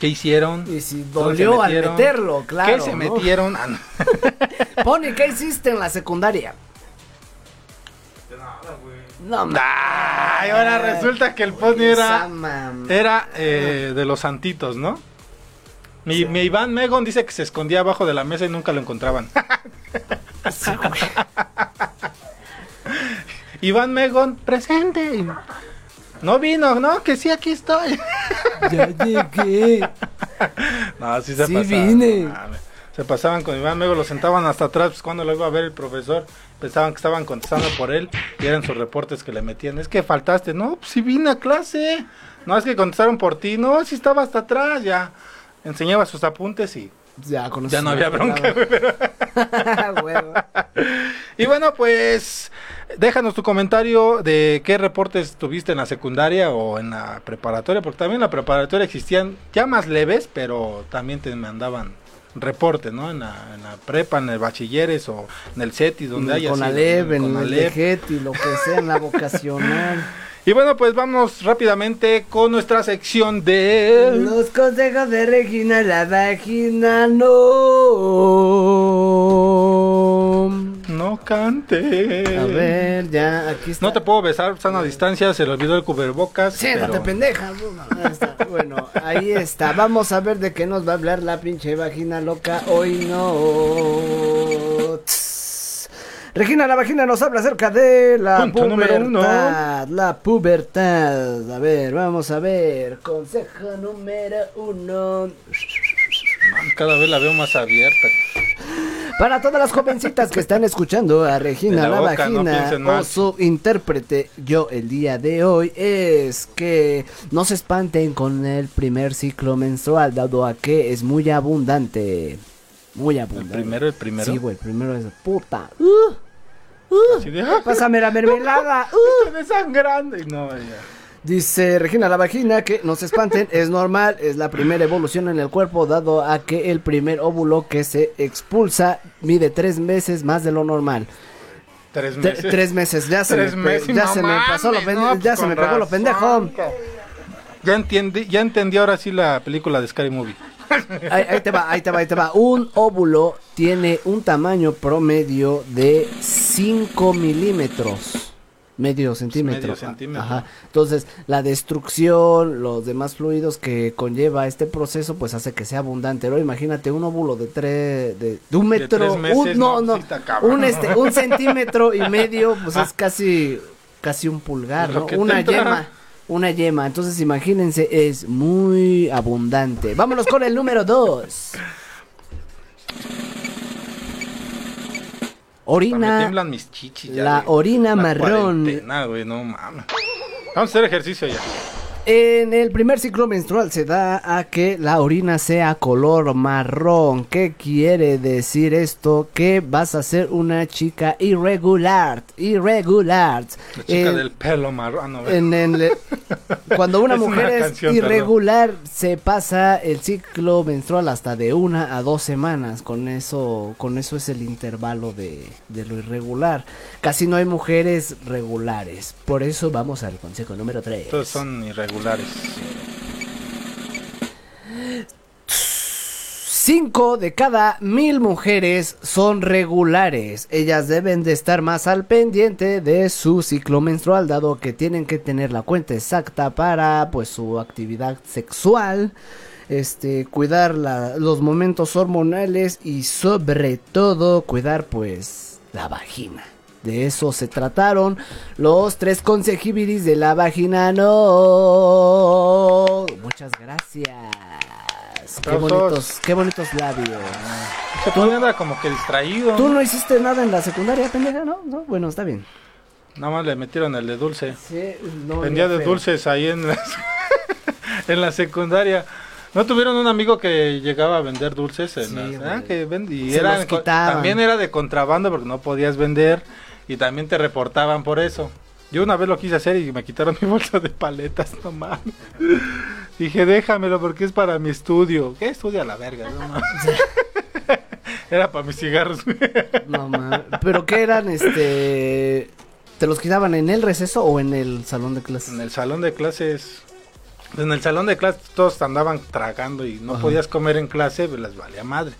¿Qué hicieron? Y si ¿Dónde se dolió al metieron? meterlo, claro. ¿Qué se ¿no? metieron? Ah, no. Pone, ¿qué hiciste en la secundaria? No mames. Ay, ahora resulta que el Pony era, eh, de los santitos, ¿no? Mi, mi Iván Megon dice que se escondía abajo de la mesa y nunca lo encontraban. Iván Megon, presente. No vino, no, que sí, aquí estoy. Ya llegué. No, sí se Sí pasaban. vine. no. Se pasaban con Iván, luego lo sentaban hasta atrás pues, cuando lo iba a ver el profesor. Pensaban que estaban contestando por él y eran sus reportes que le metían. Es que faltaste. No, pues sí vine a clase. No, es que contestaron por ti. No, sí estaba hasta atrás. Ya enseñaba sus apuntes y Ya, con ya no había bronca. güey, pero-. Y bueno, pues déjanos tu comentario de qué reportes tuviste en la secundaria o en la preparatoria, porque también en la preparatoria existían ya más leves, pero también te mandaban reportes, ¿no? En la, en la prepa, en el bachilleres o en el CETI, donde haya Con Alep, ¿no? en el. Dejeti, lo que sea, en la vocacional. Y bueno, pues vamos rápidamente con nuestra sección de... Los consejos de Regina la vagina no. No cante. A ver, ya, aquí está. No te puedo besar, sana distancia, se le olvidó el cubrebocas. Siéntate, pero- pendeja. Ahí está. Bueno, ahí está. Vamos a ver de qué nos va a hablar la pinche vagina loca. Hoy no. Tss. Regina la vagina nos habla acerca de la Punto número pubertad. La pubertad. A ver, vamos a ver. Consejo número uno. Cada vez la veo más abierta. Para todas las jovencitas que están escuchando a Regina la boca, vagina o su intérprete yo el día de hoy es que no se espanten con el primer ciclo menstrual dado a que es muy abundante. Muy abundante. primero, el primero? Sí, güey, el primero es puta. Uh, uh, Así de, "Ah, pásame la mermelada. Uh. estoy desangrando. Y no, ya. Dice Regina la vagina que no se espanten, es normal, es la primera evolución en el cuerpo dado a que el primer óvulo que se expulsa mide tres meses más de lo normal. Tres Tre- meses. tres meses, ya se Tres me, meses, ya no se me pasó lo mames, pende- no, pues ya se me pegó lo pendejo. Ya entendí, ya entendí ahora sí la película de Scary Movie. Ahí, ahí te va, ahí te va, ahí te va. Un óvulo tiene un tamaño promedio de 5 milímetros. Medio centímetro. Medio centímetro. Ajá. Entonces, la destrucción, los demás fluidos que conlleva este proceso, pues hace que sea abundante. Pero imagínate un óvulo de tres, de, de un metro, meses, un, no, no, no, está cabrón. un este, un centímetro y medio, pues es casi, casi un pulgar, ¿no? Una entra. yema. Una yema, entonces imagínense, es muy abundante. Vámonos con el número 2. Me Orina, tiemblan mis chichis ya la de orina la marrón. güey, no mames. Vamos a hacer ejercicio ya. En el primer ciclo menstrual se da a que la orina sea color marrón. ¿Qué quiere decir esto? Que vas a ser una chica irregular. Irregular. La chica Eh, del pelo marrón. ah, no, en el- cuando una Es una mujer es canción, irregular, se pasa el ciclo menstrual hasta de una a dos semanas. Con eso, con eso es el intervalo de, de lo irregular. Casi no hay mujeres regulares. Por eso vamos al consejo número 3. Todos son irregulares. Cinco de cada mil mujeres son regulares. Ellas deben de estar más al pendiente de su ciclo menstrual, dado que tienen que tener la cuenta exacta para pues su actividad sexual, este, cuidar los momentos hormonales y sobre todo cuidar pues la vagina. De eso se trataron los tres consejibiris de la vagina. No. Muchas gracias. Qué bonitos, qué bonitos labios. Se anda como que distraído. Tú no hiciste nada en la secundaria, pendeja, ¿no? ¿No? Bueno, está bien. Nada más le metieron el de dulce. Sí, no, Vendía de dulces ahí en la, en la secundaria. ¿No tuvieron un amigo que llegaba a vender dulces? En Sí, las- ah, que vend- y también era de contrabando porque no podías vender y también te reportaban por eso. Yo una vez lo quise hacer y me quitaron mi bolsa de paletas, no mames. Dije, déjamelo porque es para mi estudio. ¿Qué estudia la verga? No mames. Era para mis cigarros. No, mames. ¿Pero qué eran, este... ¿Te los quitaban en el receso o en el salón de clases? En el salón de clases. En el salón de clases todos andaban tragando y no Ajá. podías comer en clase, pues les valía madre.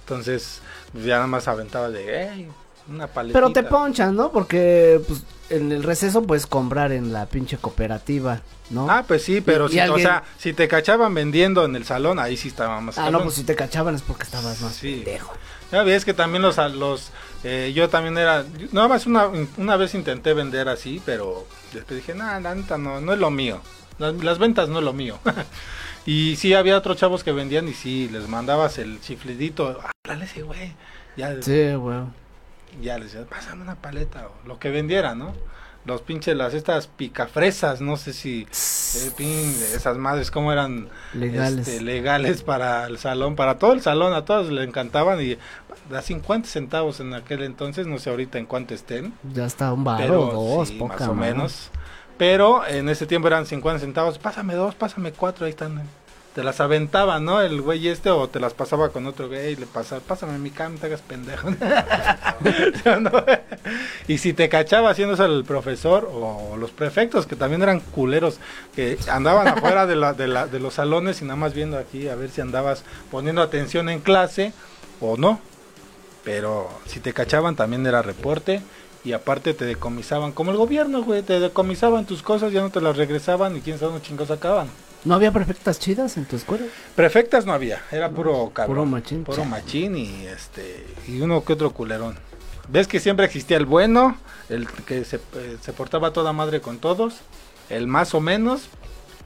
Entonces, ya nada más aventaba de, "Ey, una paletita. Pero te ponchan, ¿no? Porque pues, en el receso puedes comprar en la pinche cooperativa, ¿no? Ah, pues sí, pero Y- y si, o sea, si te cachaban vendiendo en el salón, ahí sí estaba más Ah, no, pues si te cachaban es porque estabas más Sí. pendejo. Ya ves que también los, los eh, yo también era, nada más una, una vez intenté vender así, pero después dije, nah, la neta no, no es lo mío. Las, las ventas no es lo mío. y sí, había otros chavos que vendían y sí, les mandabas el chiflidito, háblale ese güey. Ya, Sí, güey. Ya les decía, pásame una paleta o lo que vendiera, ¿no? Los pinches, las estas picafresas, no sé si eh, pin- esas madres como eran Legales. este, legales para el salón, para todo el salón, a todos le encantaban y a 50 centavos en aquel entonces, no sé ahorita en cuánto estén, Ya está un baro, pero dos, sí, poca más o menos. Pero en ese tiempo eran 50 centavos, pásame dos, pásame cuatro, ahí están. Te las aventaba, ¿no? El güey este o te las pasaba con otro güey y le pasaba, pásame mi cam, te hagas pendejo. Y si te cachaba haciendo el profesor o los prefectos, que también eran culeros, que andaban afuera de, la, de, la, de los salones y nada más viendo aquí a ver si andabas poniendo atención en clase o no. Pero si te cachaban también era reporte y aparte te decomisaban, como el gobierno, güey, te decomisaban tus cosas, ya no te las regresaban y quién sabe dónde chingos sacaban. ¿No había perfectas chidas en tu escuela? Prefectas no había, era puro cabrón. Puro machín. Puro machín y este y uno que otro culerón. Ves que siempre existía el bueno, el que se, eh, se portaba toda madre con todos, el más o menos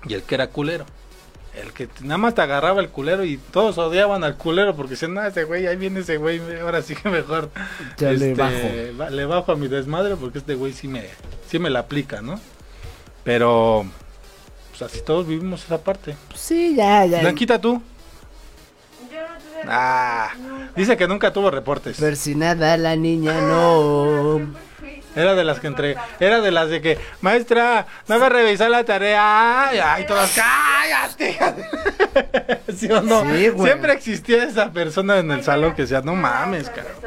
y el que era culero. El que nada más te agarraba el culero y todos odiaban al culero porque decían, no, ese güey, ahí viene ese güey, ahora sí que mejor Ya le este, bajo. le bajo a mi desmadre porque este güey sí me, sí me la aplica, ¿no? Pero, pues así todos vivimos esa parte. Sí, ya, ya. Blanquita, tú. Ah, dice que nunca tuvo reportes. Persinada la niña, no. Era de las que entre, era de las de que, maestra, no a revisar la tarea. Ay, ay, todas, cállate. ¿Sí o no? Sí, güey. Siempre existía esa persona en el salón que decía, no mames, carajo.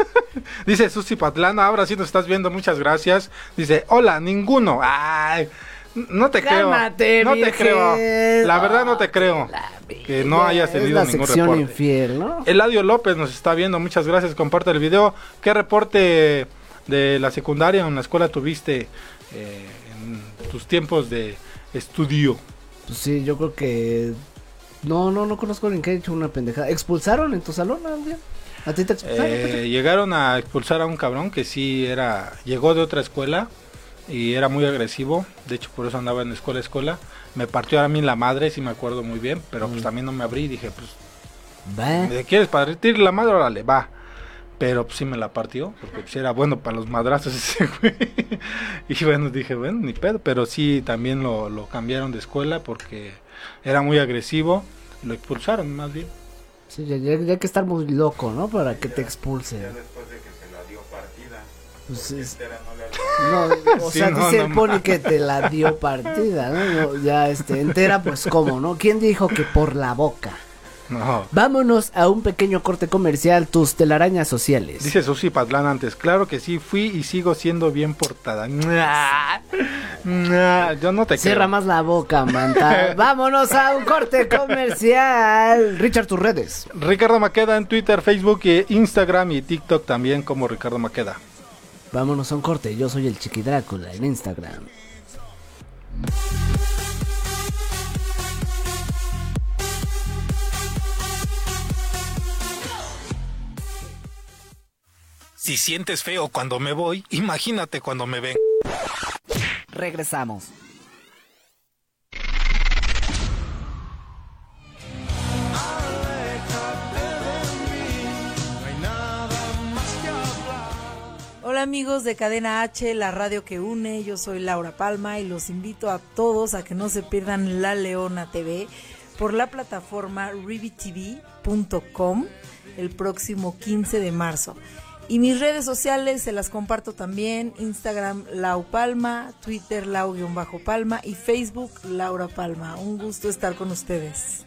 Dice Susi Patlana, ahora sí nos estás viendo, muchas gracias. Dice, hola, ninguno. Ay, no te Cálmate, creo. No te virgen. creo. La verdad no te creo. Que no hayas Es tenido la ningún sección reporte. infiel, ¿no? Eladio López nos está viendo, muchas gracias, comparte el video. ¿Qué reporte de la secundaria o en la escuela tuviste eh, en tus tiempos de estudio? Pues sí, yo creo que. No, no, no conozco a alguien que haya hecho una pendejada. ¿Expulsaron en tu salón alguien? ¿A ti te expulsaron? Eh, llegaron a expulsar a un cabrón que sí era, llegó de otra escuela y era muy agresivo, de hecho por eso andaba en escuela escuela, me partió a mí la madre, sí me acuerdo muy bien, pero pues también no me abrí, dije pues, Va. ¿me quieres partir la madre? Órale, va. Pero pues sí me la partió, porque pues era bueno para los madrazos ese güey. y bueno, dije, bueno, ni pedo, pero sí también lo, lo cambiaron de escuela porque era muy agresivo, lo expulsaron más bien. Sí, ya, ya- que estar muy loco, ¿no? Para que te expulsen. Pues es- No, o Sí, sea, no, dice no el pony mames. que te la dio partida, ¿no? No, Ya, este, entera, pues, ¿cómo, no? ¿Quién dijo que por la boca? No. Vámonos a un pequeño corte comercial, tus telarañas sociales. Dice Susi Patlán antes, claro que sí, fui y sigo siendo bien portada. Yo no te Cierra creo. más la boca, manta. Vámonos a un corte comercial. Richard, tus redes. Ricardo Maqueda en Twitter, Facebook, e Instagram y TikTok también como Ricardo Maqueda. Vámonos a un corte. Yo soy el Chiqui Drácula en Instagram. Si sientes feo cuando me voy, imagínate cuando me ven. Regresamos. Hola amigos de Cadena H, la radio que une, yo soy Laura Palma y los invito a todos a que no se pierdan La Leona TV por la plataforma rivitv.com el próximo 15 de marzo. Y mis redes sociales se las comparto también, Instagram Lau Palma, Twitter Lau-Palma y Facebook Laura Palma. Un gusto estar con ustedes.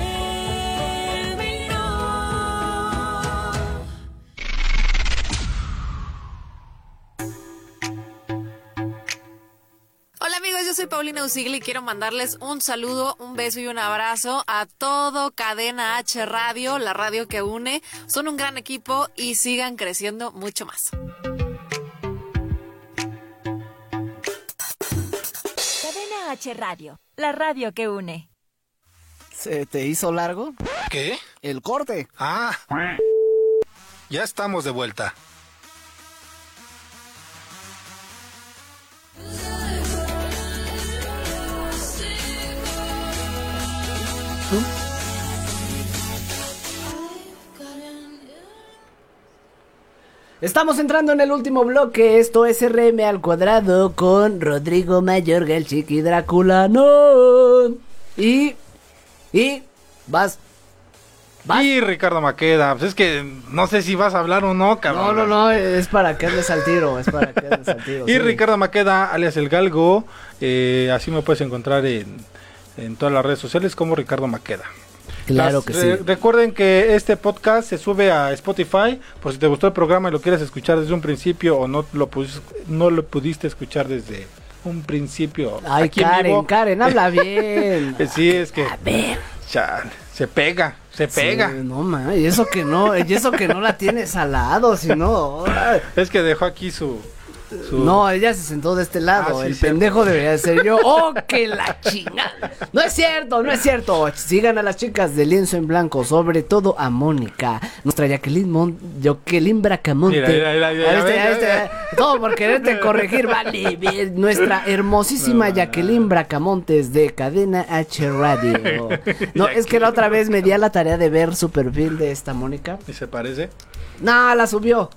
Amigos, yo soy Paulina Usigli y quiero mandarles un saludo, un beso y un abrazo a todo Cadena H Radio, la radio que une. Son un gran equipo y sigan creciendo mucho más. Cadena H Radio, la radio que une. ¿Se te hizo largo? ¿Qué? El corte. Ah. Ya estamos de vuelta. Estamos entrando en el último bloque. Esto es RM al cuadrado con Rodrigo Mayorga, el chiqui Drácula. No. Y. Y. Vas. Y Ricardo Maqueda, pues es que no sé si vas a hablar o no, cabrón. No, no, no. Es para que andes al tiro. Es para que andes al tiro. Y sí. Ricardo Maqueda, alias El Galgo, eh, así me puedes encontrar en, en todas las redes sociales como Ricardo Maqueda. Claro Las- que re- sí. Recuerden que este podcast se sube a Spotify, por si te gustó el programa y lo quieres escuchar desde un principio o no lo, pudis- no lo pudiste escuchar desde un principio. Ay, aquí en Karen. Karen, habla bien. sí, es que... A ver. se pega, se pega. Sí, no, ma, y eso que no, y eso que no la tienes al lado, si no. ay. Es que dejó aquí su... su- No, ella se sentó de este lado. Ah, sí, el pendejo debería de ser yo. ¡Oh, que la chinga! No es cierto, no es cierto. Sigan a las chicas de lienzo en blanco, sobre todo a Mónica, nuestra Jacqueline, Mon Jacqueline Bracamonte. Mira, mira, mira. Todo por quererte corregir, vale. bien. Nuestra hermosísima Jacqueline Bracamontes de Cadena H Radio. No, es que la otra vez me di a la tarea de ver su perfil de esta Mónica. ¿Y se parece? No, la subió.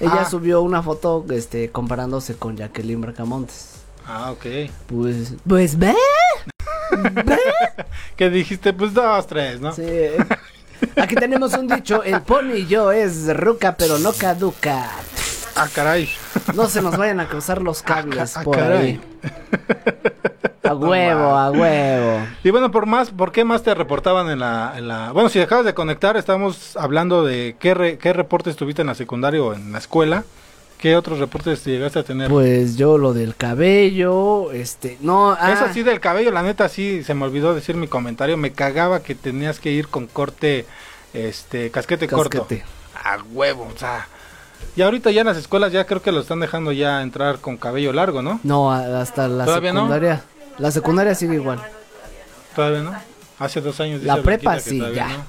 Ella Ah. subió una foto este comparándose con Jacqueline Bracamontes. Ah, ok. Pues pues ve. Que dijiste, pues dos, tres, ¿no? Sí. Aquí tenemos un dicho, el pony y yo es ruca pero no caduca. Ah, caray. No se nos vayan a cruzar los cables Ah, por caray. ahí. A huevo, a huevo. Y bueno, por más, ¿por qué más te reportaban en la, en la... Bueno, si acabas de conectar, estamos hablando de qué, re- qué reportes tuviste en la secundaria o en la escuela. ¿Qué otros reportes llegaste a tener? Pues yo lo del cabello, este, no, ah, Eso sí, del cabello, la neta, sí, se me olvidó decir mi comentario. Me cagaba que tenías que ir con corte, este, casquete, corto. Casquete. A huevo, o sea... Y ahorita ya en las escuelas ya creo que lo están dejando ya entrar con cabello largo, ¿no? no, hasta la ¿Todavía no? La secundaria sigue igual. Todavía no. Hace dos años. La prepa sí, ya. no.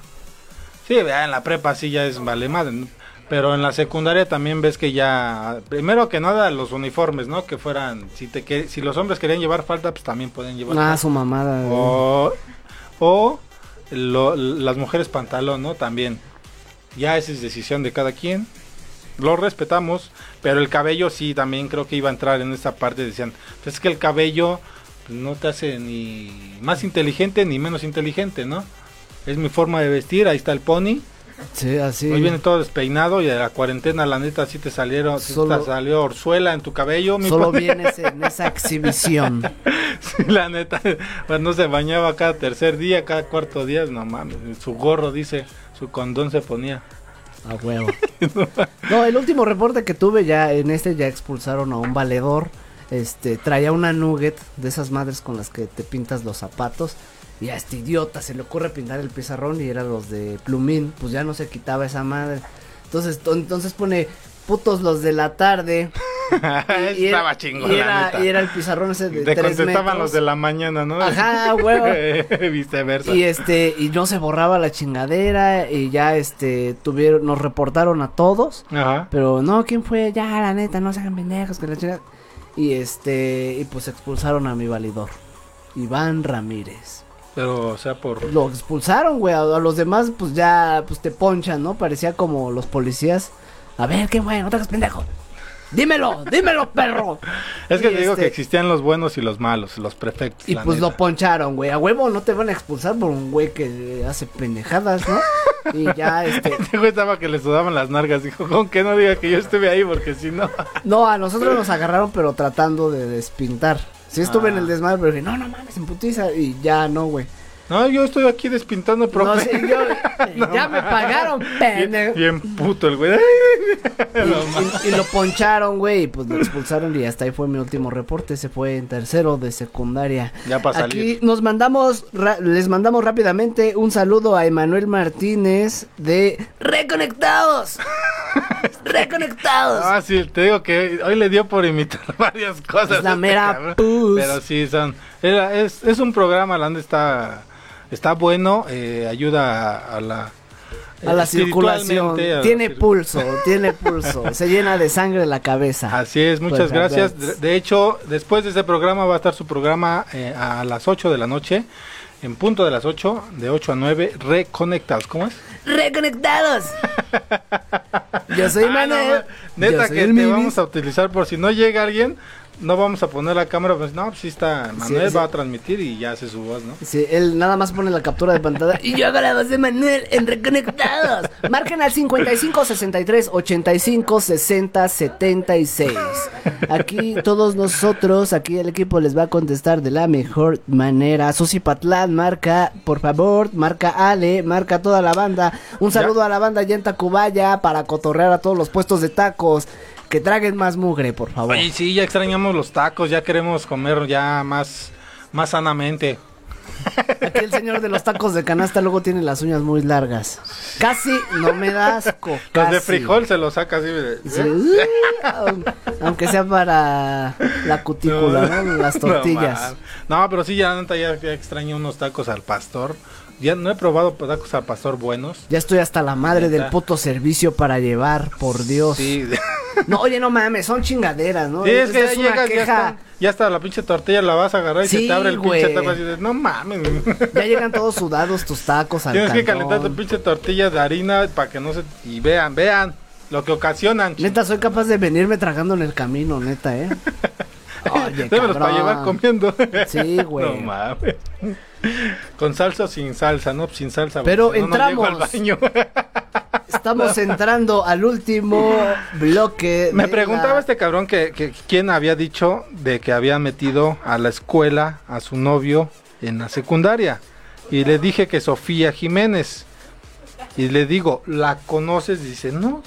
Sí, vea, en la prepa sí ya es vale madre. ¿no? Pero en la secundaria también ves que ya, primero que nada los uniformes, ¿no? Que fueran, si te que- si los hombres querían llevar falda, pues también pueden llevar Ah, falda. su mamada. O, o lo- las mujeres pantalón, ¿no? También. Ya esa es decisión de cada quien. Lo respetamos, pero el cabello sí también creo que iba a entrar en esta parte. Decían, pues es que el cabello no te hace ni más inteligente ni menos inteligente, ¿no? Es mi forma de vestir, ahí está el pony. Sí, así. Hoy viene todo despeinado y de la cuarentena, la neta, sí te salieron, sí Solo- te salió orzuela en tu cabello. mi Solo vienes en esa exhibición. Sí, la neta, pues no se bañaba cada tercer día, cada cuarto día, no mames, su gorro dice, su condón se ponía. A huevo. No, el último reporte que tuve ya en este ya expulsaron a un valedor. Este, traía una nugget de esas madres con las que te pintas los zapatos. Y a este idiota se le ocurre pintar el pizarrón y eran los de plumín, pues ya no se quitaba esa madre. Entonces, to- entonces pone putos los de la tarde. Y- y era- Estaba chingón, y era, y era el pizarrón ese de Te tres contestaban metros. los de la mañana, ¿no? Ajá, huevo. Viceversa. Y este, y no se borraba la chingadera, y ya este, tuvieron, nos reportaron a todos. Ajá. Pero no, ¿quién fue? Ya, la neta, no se hagan pendejos, que la chingada. Y este, y pues expulsaron a mi validor, Iván Ramírez. Pero, o sea, por... Lo expulsaron, güey, a, a los demás pues ya, pues te ponchan, ¿no? Parecía como los policías. A ver, ¿qué güey? No te hagas pendejo. Dímelo, dímelo, perro. Es que Y te digo este- que existían los buenos y los malos, los prefectos. Y pues neta. lo poncharon, güey. A huevo no te van a expulsar por un güey que hace pendejadas, ¿no? y ya, este. Este güey estaba que le sudaban las nargas. Dijo, con que no diga que yo estuve ahí, porque si no. No, a nosotros nos agarraron, pero tratando de despintar. Sí estuve en Ah. el desmadre, pero dije, no, no mames, en putiza. Y ya no, güey. No, yo estoy aquí despintando, profe. No, sí, yo- ya me pagaron, pendejo. Bien, bien puto el güey. Y, y- y lo poncharon, güey, y pues lo expulsaron y hasta ahí fue mi último reporte. Se fue en tercero de secundaria. Ya para Aquí salir. nos mandamos, les mandamos rápidamente un saludo a Emanuel Martínez de Reconectados. Reconectados. Ah, sí, te digo que hoy le dio por imitar varias cosas. Es la este mera cabrón. pus. Pero sí, son. era- es, es un programa, la está, está bueno, eh, ayuda a, a la. A la espiritualmente, circulación. la Tiene cir- pulso, tiene pulso. Se llena de sangre la cabeza. Así es, muchas Pues, gracias. a ver. De, de hecho, después de ese programa va a estar su programa eh, a las 8 de la noche. En punto de las 8, de 8 a 9, reconectados. ¿Cómo es? Reconectados. Yo soy Ah, no, Manuel. Neta Yo soy que te Mimis. vamos a utilizar por si no llega alguien, no vamos a poner la cámara, pues no, pues sí está, Manuel sí. va a transmitir y ya hace su voz, ¿no? Sí, él nada más pone la captura de pantalla y yo hago la voz de Manuel en Reconectados. Marquen al 55 63 85 60 76. Aquí todos nosotros, aquí el equipo les va a contestar de la mejor manera. Susi Patlán, marca, por favor, marca Ale, marca toda la banda. Un saludo a la banda allá en Tacubaya para cotorrear a todos los puestos de tacos. Que traguen más mugre, por favor. Oye, sí, ya extrañamos los tacos, ya queremos comer ya más, más sanamente. Aquí el señor de los tacos de canasta luego tiene las uñas muy largas. Casi no me da asco. Los de frijol se los saca así. Sí, uh, aunque sea para la cutícula, ¿no? Las tortillas. No, pero sí, ya, ya, ya extraño unos tacos al pastor. Ya no he probado tacos al pastor buenos. Ya estoy hasta la madre del puto servicio para llevar, por Dios. Sí, No, oye, no mames, son chingaderas, ¿no? Sí, es que ya llegas, ya queja. ya está la pinche tortilla, la vas a agarrar y se Sí, te abre el pinche güey. taco así de, no mames. Ya llegan todos sudados tus tacos al Tienes que calentar tu pinche tortilla de harina para que no se... Y vean, vean lo que ocasionan. Neta, soy capaz de venirme tragando en el camino, neta, ¿eh? Oye, Démelos para llevar comiendo. Sí, güey. No mames. Con salsa o sin salsa, ¿no? Sin salsa. Pero no, llego al entramos. baño. Estamos entrando al último bloque. Me preguntaba la- este cabrón que, que quién había dicho de que había metido a la escuela a su novio en la secundaria. Y le dije que Sofía Jiménez. Y le digo, ¿la conoces? Dice, no.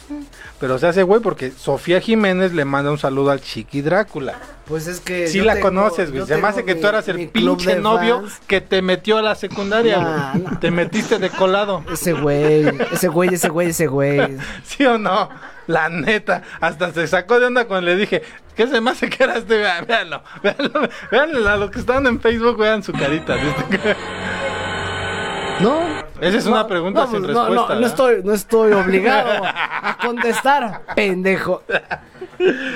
Pero se hace güey porque Sofía Jiménez le manda un saludo al Chiqui Drácula. Pues es que. Sí la tengo- conoces, güey. Se me hace que mi- tú eras el pinche novio fans. que te metió a la secundaria. Nah, güey. Te metiste de colado. Ese güey, ese güey, ese güey, ese güey. ¿Sí o no? La neta. Hasta se sacó de onda cuando le dije, ¿qué se me hace que era este? Vean, Véanlo, véanlo, véanlo, a los que están en Facebook, vean su carita. ¿viste? No. Esa es una pregunta no, sin no, respuesta. No, no, ¿verdad? estoy, no estoy obligado a contestar, pendejo.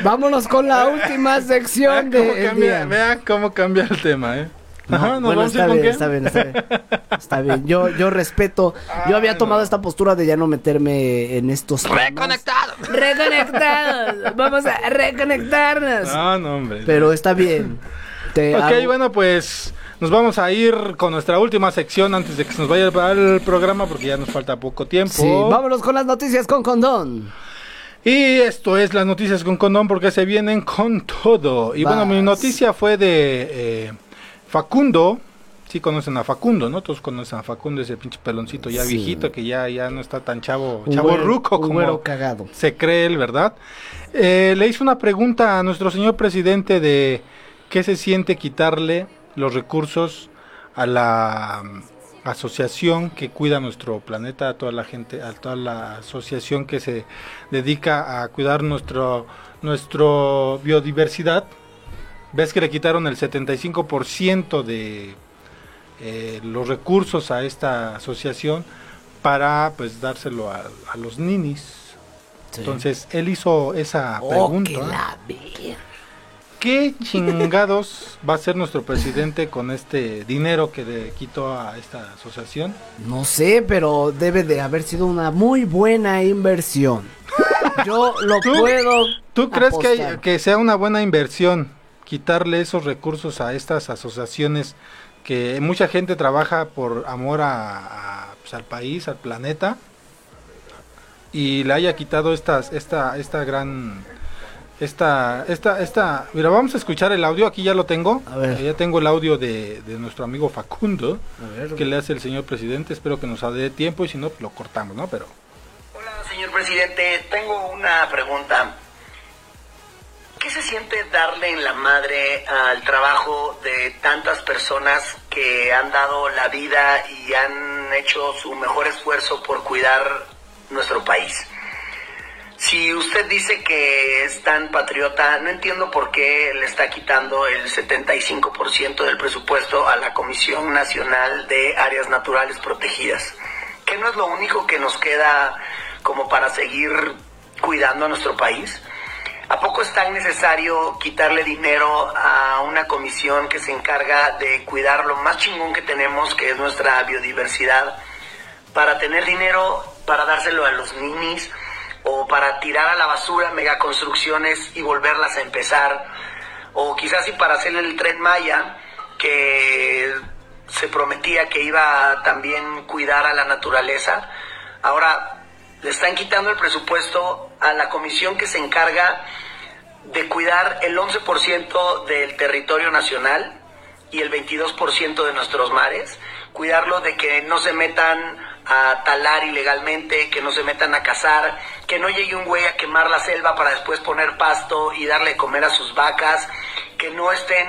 Vámonos con la última sección Vean cómo, de el cambia, día. vean cómo cambia el tema, ¿eh? Ajá, ¿nos bueno, vamos a ir está con bien, está bien, está bien. Está bien. Yo, yo respeto. Yo había tomado esta postura de ya no meterme en estos temas. Reconectados. Reconectados. Vamos a reconectarnos. No, no, hombre. Pero está bien. Te Ok, hago- bueno, pues nos vamos a ir con nuestra última sección antes de que se nos vaya el programa porque ya nos falta poco tiempo. Sí, vámonos con las noticias con condón. Y esto es las noticias con condón porque se vienen con todo. Y bueno, mi noticia fue de eh, Facundo, Sí conocen a Facundo, ¿no? Todos conocen a Facundo, ese pinche peloncito ya Sí. viejito que ya, ya no está tan chavo, Un chavo güero- ruco como cagado. se cree él, ¿verdad? Eh, le hizo una pregunta a nuestro señor presidente de qué se siente quitarle los recursos a la mm, asociación que cuida nuestro planeta, a toda la gente, a toda la asociación que se dedica a cuidar nuestro, nuestro biodiversidad. Ves que le quitaron el 75% de eh, los recursos a esta asociación para pues dárselo a, a los ninis. Sí. Entonces él hizo esa Oh, pregunta. ¿Qué chingados va a hacer nuestro presidente con este dinero que le quitó a esta asociación? No sé, pero debe de haber sido una muy buena inversión. Yo lo ¿Tú- puedo. ¿Tú crees que, hay- apostar. que sea una buena inversión quitarle esos recursos a estas asociaciones que mucha gente trabaja por amor a, a, pues, al país, al planeta y le haya quitado estas esta esta gran esta esta esta mira vamos a escuchar el audio aquí ya lo tengo ya tengo el audio de, de nuestro amigo Facundo A ver. que le hace el señor presidente espero que nos dé tiempo y si no lo cortamos no pero Señor presidente, tengo una pregunta. ¿Qué se siente darle en la madre al trabajo de tantas personas que han dado la vida y han hecho su mejor esfuerzo por cuidar nuestro país? Si usted dice que es tan patriota, no entiendo por qué le está quitando el 75% del presupuesto a la Comisión Nacional de Áreas Naturales Protegidas, que no es lo único que nos queda como para seguir cuidando a nuestro país. ¿A poco es tan necesario quitarle dinero a una comisión que se encarga de cuidar lo más chingón que tenemos, que es nuestra biodiversidad, para tener dinero para dárselo a los ninis o para tirar a la basura megaconstrucciones y volverlas a empezar? O quizás y para hacer el tren Maya, que se prometía que iba a también cuidar a la naturaleza. Ahora le están quitando el presupuesto a la comisión que se encarga de cuidar el 11% del territorio nacional y el 22% de nuestros mares, cuidarlo de que no se metan a talar ilegalmente, que no se metan a cazar, que no llegue un güey a quemar la selva para después poner pasto y darle de comer a sus vacas, que no estén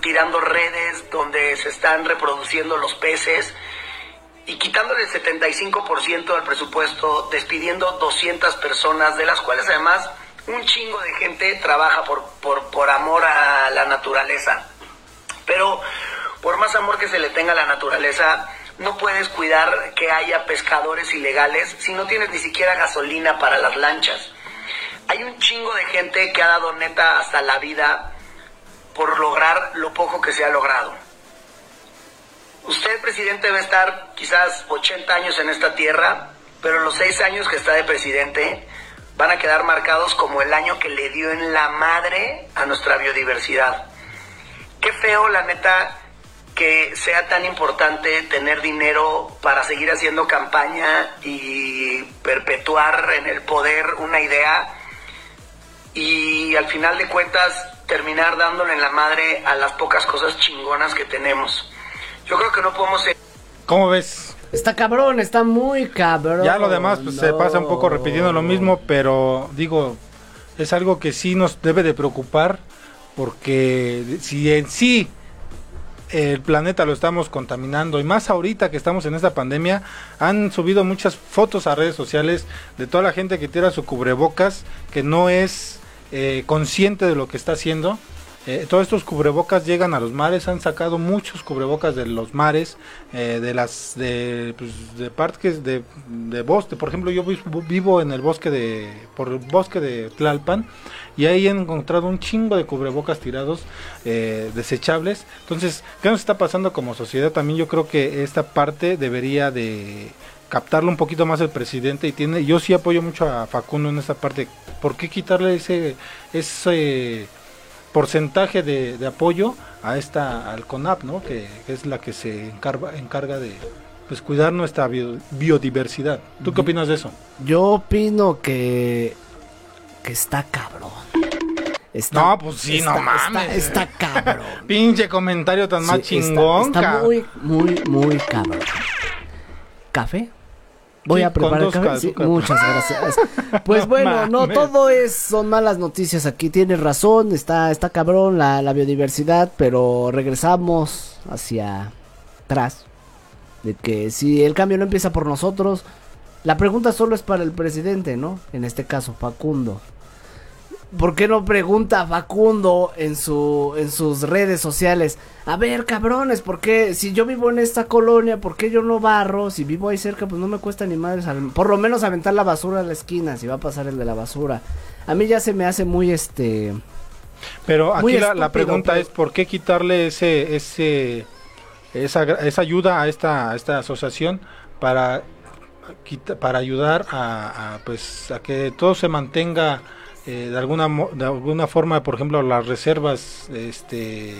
tirando redes donde se están reproduciendo los peces y quitándole el 75% del presupuesto, despidiendo 200 personas, de las cuales además un chingo de gente trabaja por, por, por amor a la naturaleza. Pero por más amor que se le tenga a la naturaleza, no puedes cuidar que haya pescadores ilegales si no tienes ni siquiera gasolina para las lanchas. Hay un chingo de gente que ha dado neta hasta la vida por lograr lo poco que se ha logrado. Usted, presidente, debe estar quizás 80 años en esta tierra, pero los seis años que está de presidente van a quedar marcados como el año que le dio en la madre a nuestra biodiversidad. Qué feo, la neta, que sea tan importante tener dinero para seguir haciendo campaña y perpetuar en el poder una idea y al final de cuentas terminar dándole en la madre a las pocas cosas chingonas que tenemos. Yo creo que no podemos ser ¿cómo ves? Está cabrón, está muy cabrón. Ya lo demás pues, se no. pasa un poco repitiendo lo mismo, pero digo, es algo que sí nos debe de preocupar, porque si en sí el planeta lo estamos contaminando, y más ahorita que estamos en esta pandemia, han subido muchas fotos a redes sociales de toda la gente que tira su cubrebocas, que no es eh, consciente de lo que está haciendo. Eh, todos estos cubrebocas llegan a los mares, han sacado muchos cubrebocas de los mares, eh, de las de, pues, de parques de, bosque. Por ejemplo, yo vivo, vivo en el bosque de por el bosque de Tlalpan y ahí he encontrado un chingo de cubrebocas tirados eh, desechables. Entonces, ¿qué nos está pasando como sociedad? También yo creo que esta parte debería de captarlo un poquito más el presidente y tiene yo sí apoyo mucho a Facundo en esta parte. ¿Por qué quitarle ese ese porcentaje de, de apoyo a esta al CONAP, ¿no? Que, que es la que se encarga, encarga de pues cuidar nuestra bio- biodiversidad. ¿Tú qué opinas de eso? Yo opino que que está cabrón. Está, No, pues sí, no está- mames. Está, está cabrón. Pinche comentario tan más Sí, está- chingón, Está, muy, muy, muy cabrón. ¿Café? Voy a preparar café. Sí, muchas gracias. Pues No bueno, no todo es son malas noticias aquí. Tienes razón, está está cabrón la, la biodiversidad, pero regresamos hacia atrás. De que si el cambio no empieza por nosotros, la pregunta solo es para el presidente, ¿no? En este caso, Facundo. ¿Por qué no pregunta Facundo en su en sus redes sociales? A ver, cabrones, ¿por qué si yo vivo en esta colonia, por qué yo no barro? Si vivo ahí cerca, pues no me cuesta ni madres, al- por lo menos aventar la basura a la esquina, si va a pasar el de la basura. A mí ya se me hace muy este Pero aquí la, pregunta pero- es por qué quitarle ese ese esa, esa ayuda a esta a esta asociación para para ayudar a, a, pues a que todo se mantenga eh, de alguna de alguna forma por ejemplo las reservas este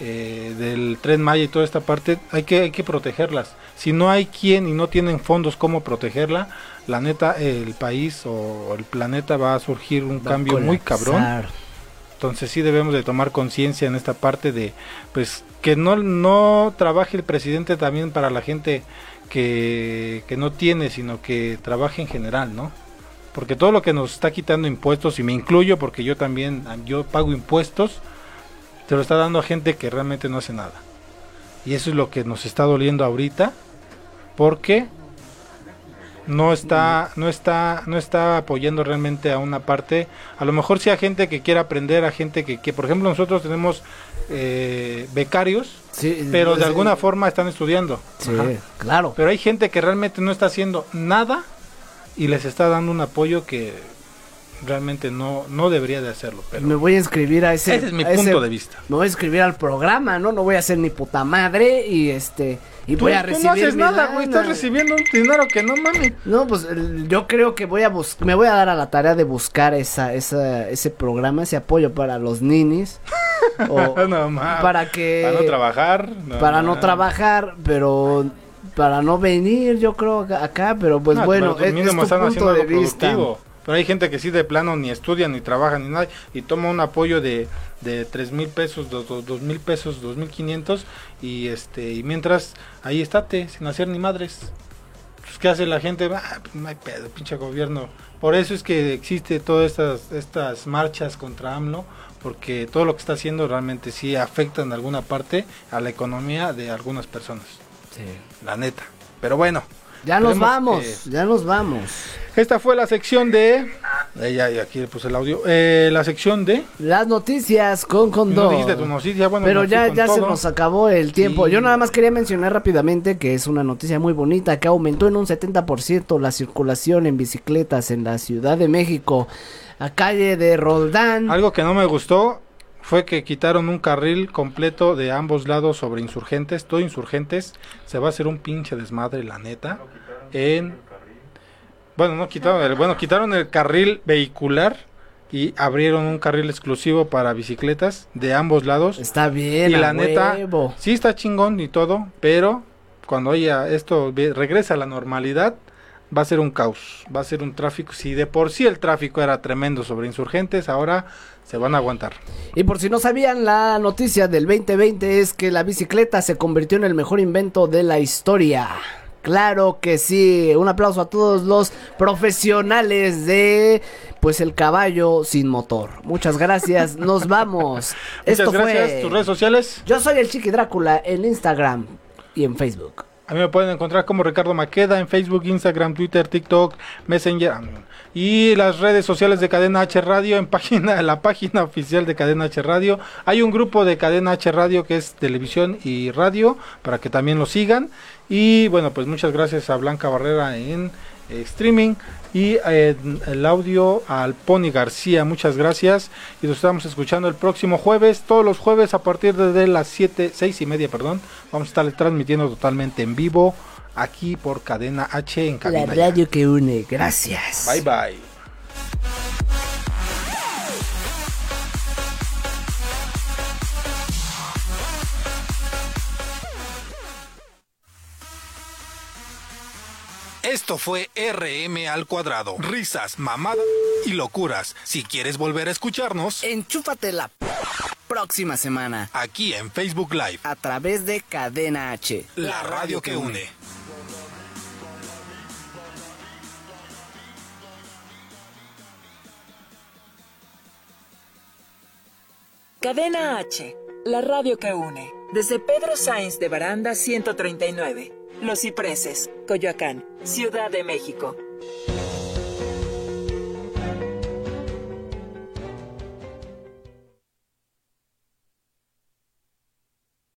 eh, del tren Maya y toda esta parte hay que hay que protegerlas. Si no hay quien y no tienen fondos cómo protegerla la neta el país o el planeta va a surgir un Va cambio muy cabrón. Entonces sí debemos de tomar conciencia en esta parte de pues que no no trabaje el presidente también para la gente que, que no tiene, sino que trabaje en general, ¿no? Porque todo lo que nos está quitando impuestos, y me incluyo porque yo también, yo pago impuestos, se lo está dando a gente que realmente no hace nada. Y eso es lo que nos está doliendo ahorita, porque no está no está no está apoyando realmente a una parte a lo mejor sí a gente que quiera aprender a gente que, que por ejemplo nosotros tenemos eh, becarios Sí, pero de sí. alguna forma están estudiando Sí, claro. pero hay gente que realmente no está haciendo nada y les está dando un apoyo que realmente no no debería de hacerlo pero me voy a inscribir a ese Ese es mi ese- punto de vista. Me voy a inscribir al programa, ¿no? No voy a hacer ni puta madre y este y Tú- voy a tú recibir no haces nada güey estás recibiendo un dinero que no mames No, pues el- yo creo que voy a bus me voy a dar a la tarea de buscar esa, esa ese programa, ese apoyo para los ninis. o No mames. para que para no trabajar no para no trabajar, pero para no venir, yo creo acá- acá, pero pues No, bueno, pero es, mínimo es tu están punto haciendo de vista. productivo. Pero hay gente que sí de plano ni estudia, ni trabaja, ni nada, y toma un apoyo de, de tres mil pesos, dos, dos, dos mil pesos, dos mil quinientos, y este, y mientras ahí estate, sin hacer ni madres. Pues, ¿qué hace la gente? Ah, pues, no hay pedo, pinche gobierno. Por eso es que existe todas estas, estas marchas contra AMLO, porque todo lo que está haciendo realmente sí afecta en alguna parte a la economía de algunas personas. Sí. La neta. Pero bueno. Ya nos vamos, que- ya nos vamos. esta fue la sección de. Eh, ya, ya, aquí le puse el audio. Eh, la sección de. Las noticias con No noticia, bueno, Pero ya, ya se nos acabó el tiempo. Sí. Yo nada más quería mencionar rápidamente que es una noticia muy bonita, que aumentó en un 70% la circulación en bicicletas en la Ciudad de México, a calle de Roldán. Algo que no me gustó fue que quitaron un carril completo de ambos lados sobre insurgentes, todo insurgentes. Se va a hacer un pinche desmadre, la neta. En. Bueno, no quitaron el, bueno, quitaron el carril vehicular y abrieron un carril exclusivo para bicicletas de ambos lados. Está bien, y a la neta, huevo. sí está chingón y todo, pero cuando haya esto regresa a la normalidad, va a ser un caos, va a ser un tráfico. Si de por sí el tráfico era tremendo sobre insurgentes, ahora se van a aguantar. Y por si no sabían, la noticia del 2020 es que la bicicleta se convirtió en el mejor invento de la historia. Claro que sí. Un aplauso a todos los profesionales de pues el caballo sin motor. Muchas gracias. Nos vamos. Muchas gracias. ¿Tus redes sociales? Yo soy el Chiqui Drácula en Instagram y en Facebook. A mí me pueden encontrar como Ricardo Maqueda en Facebook, Instagram, Twitter, TikTok, Messenger y las redes sociales de Cadena H Radio en página la página oficial de Cadena H Radio. Hay un grupo de Cadena H Radio que es televisión y radio para que también lo sigan y bueno, pues muchas gracias a Blanca Barrera en eh, streaming y eh, el audio al Pony García, muchas gracias y nos estamos escuchando el próximo jueves, todos los jueves a partir de las 7, 6 y media, perdón, vamos a estar transmitiendo totalmente en vivo aquí por Cadena H en La cabina. ya. radio que une. Gracias. Bye bye. Esto fue RM al cuadrado. Risas, mamadas y locuras. Si quieres volver a escucharnos, Enchúfate la próxima semana aquí en Facebook Live, a través de Cadena H. la radio que une. Cadena H, la radio que une. Desde Pedro Sainz de Baranda 139, Los Cipreses, Coyoacán, Ciudad de México.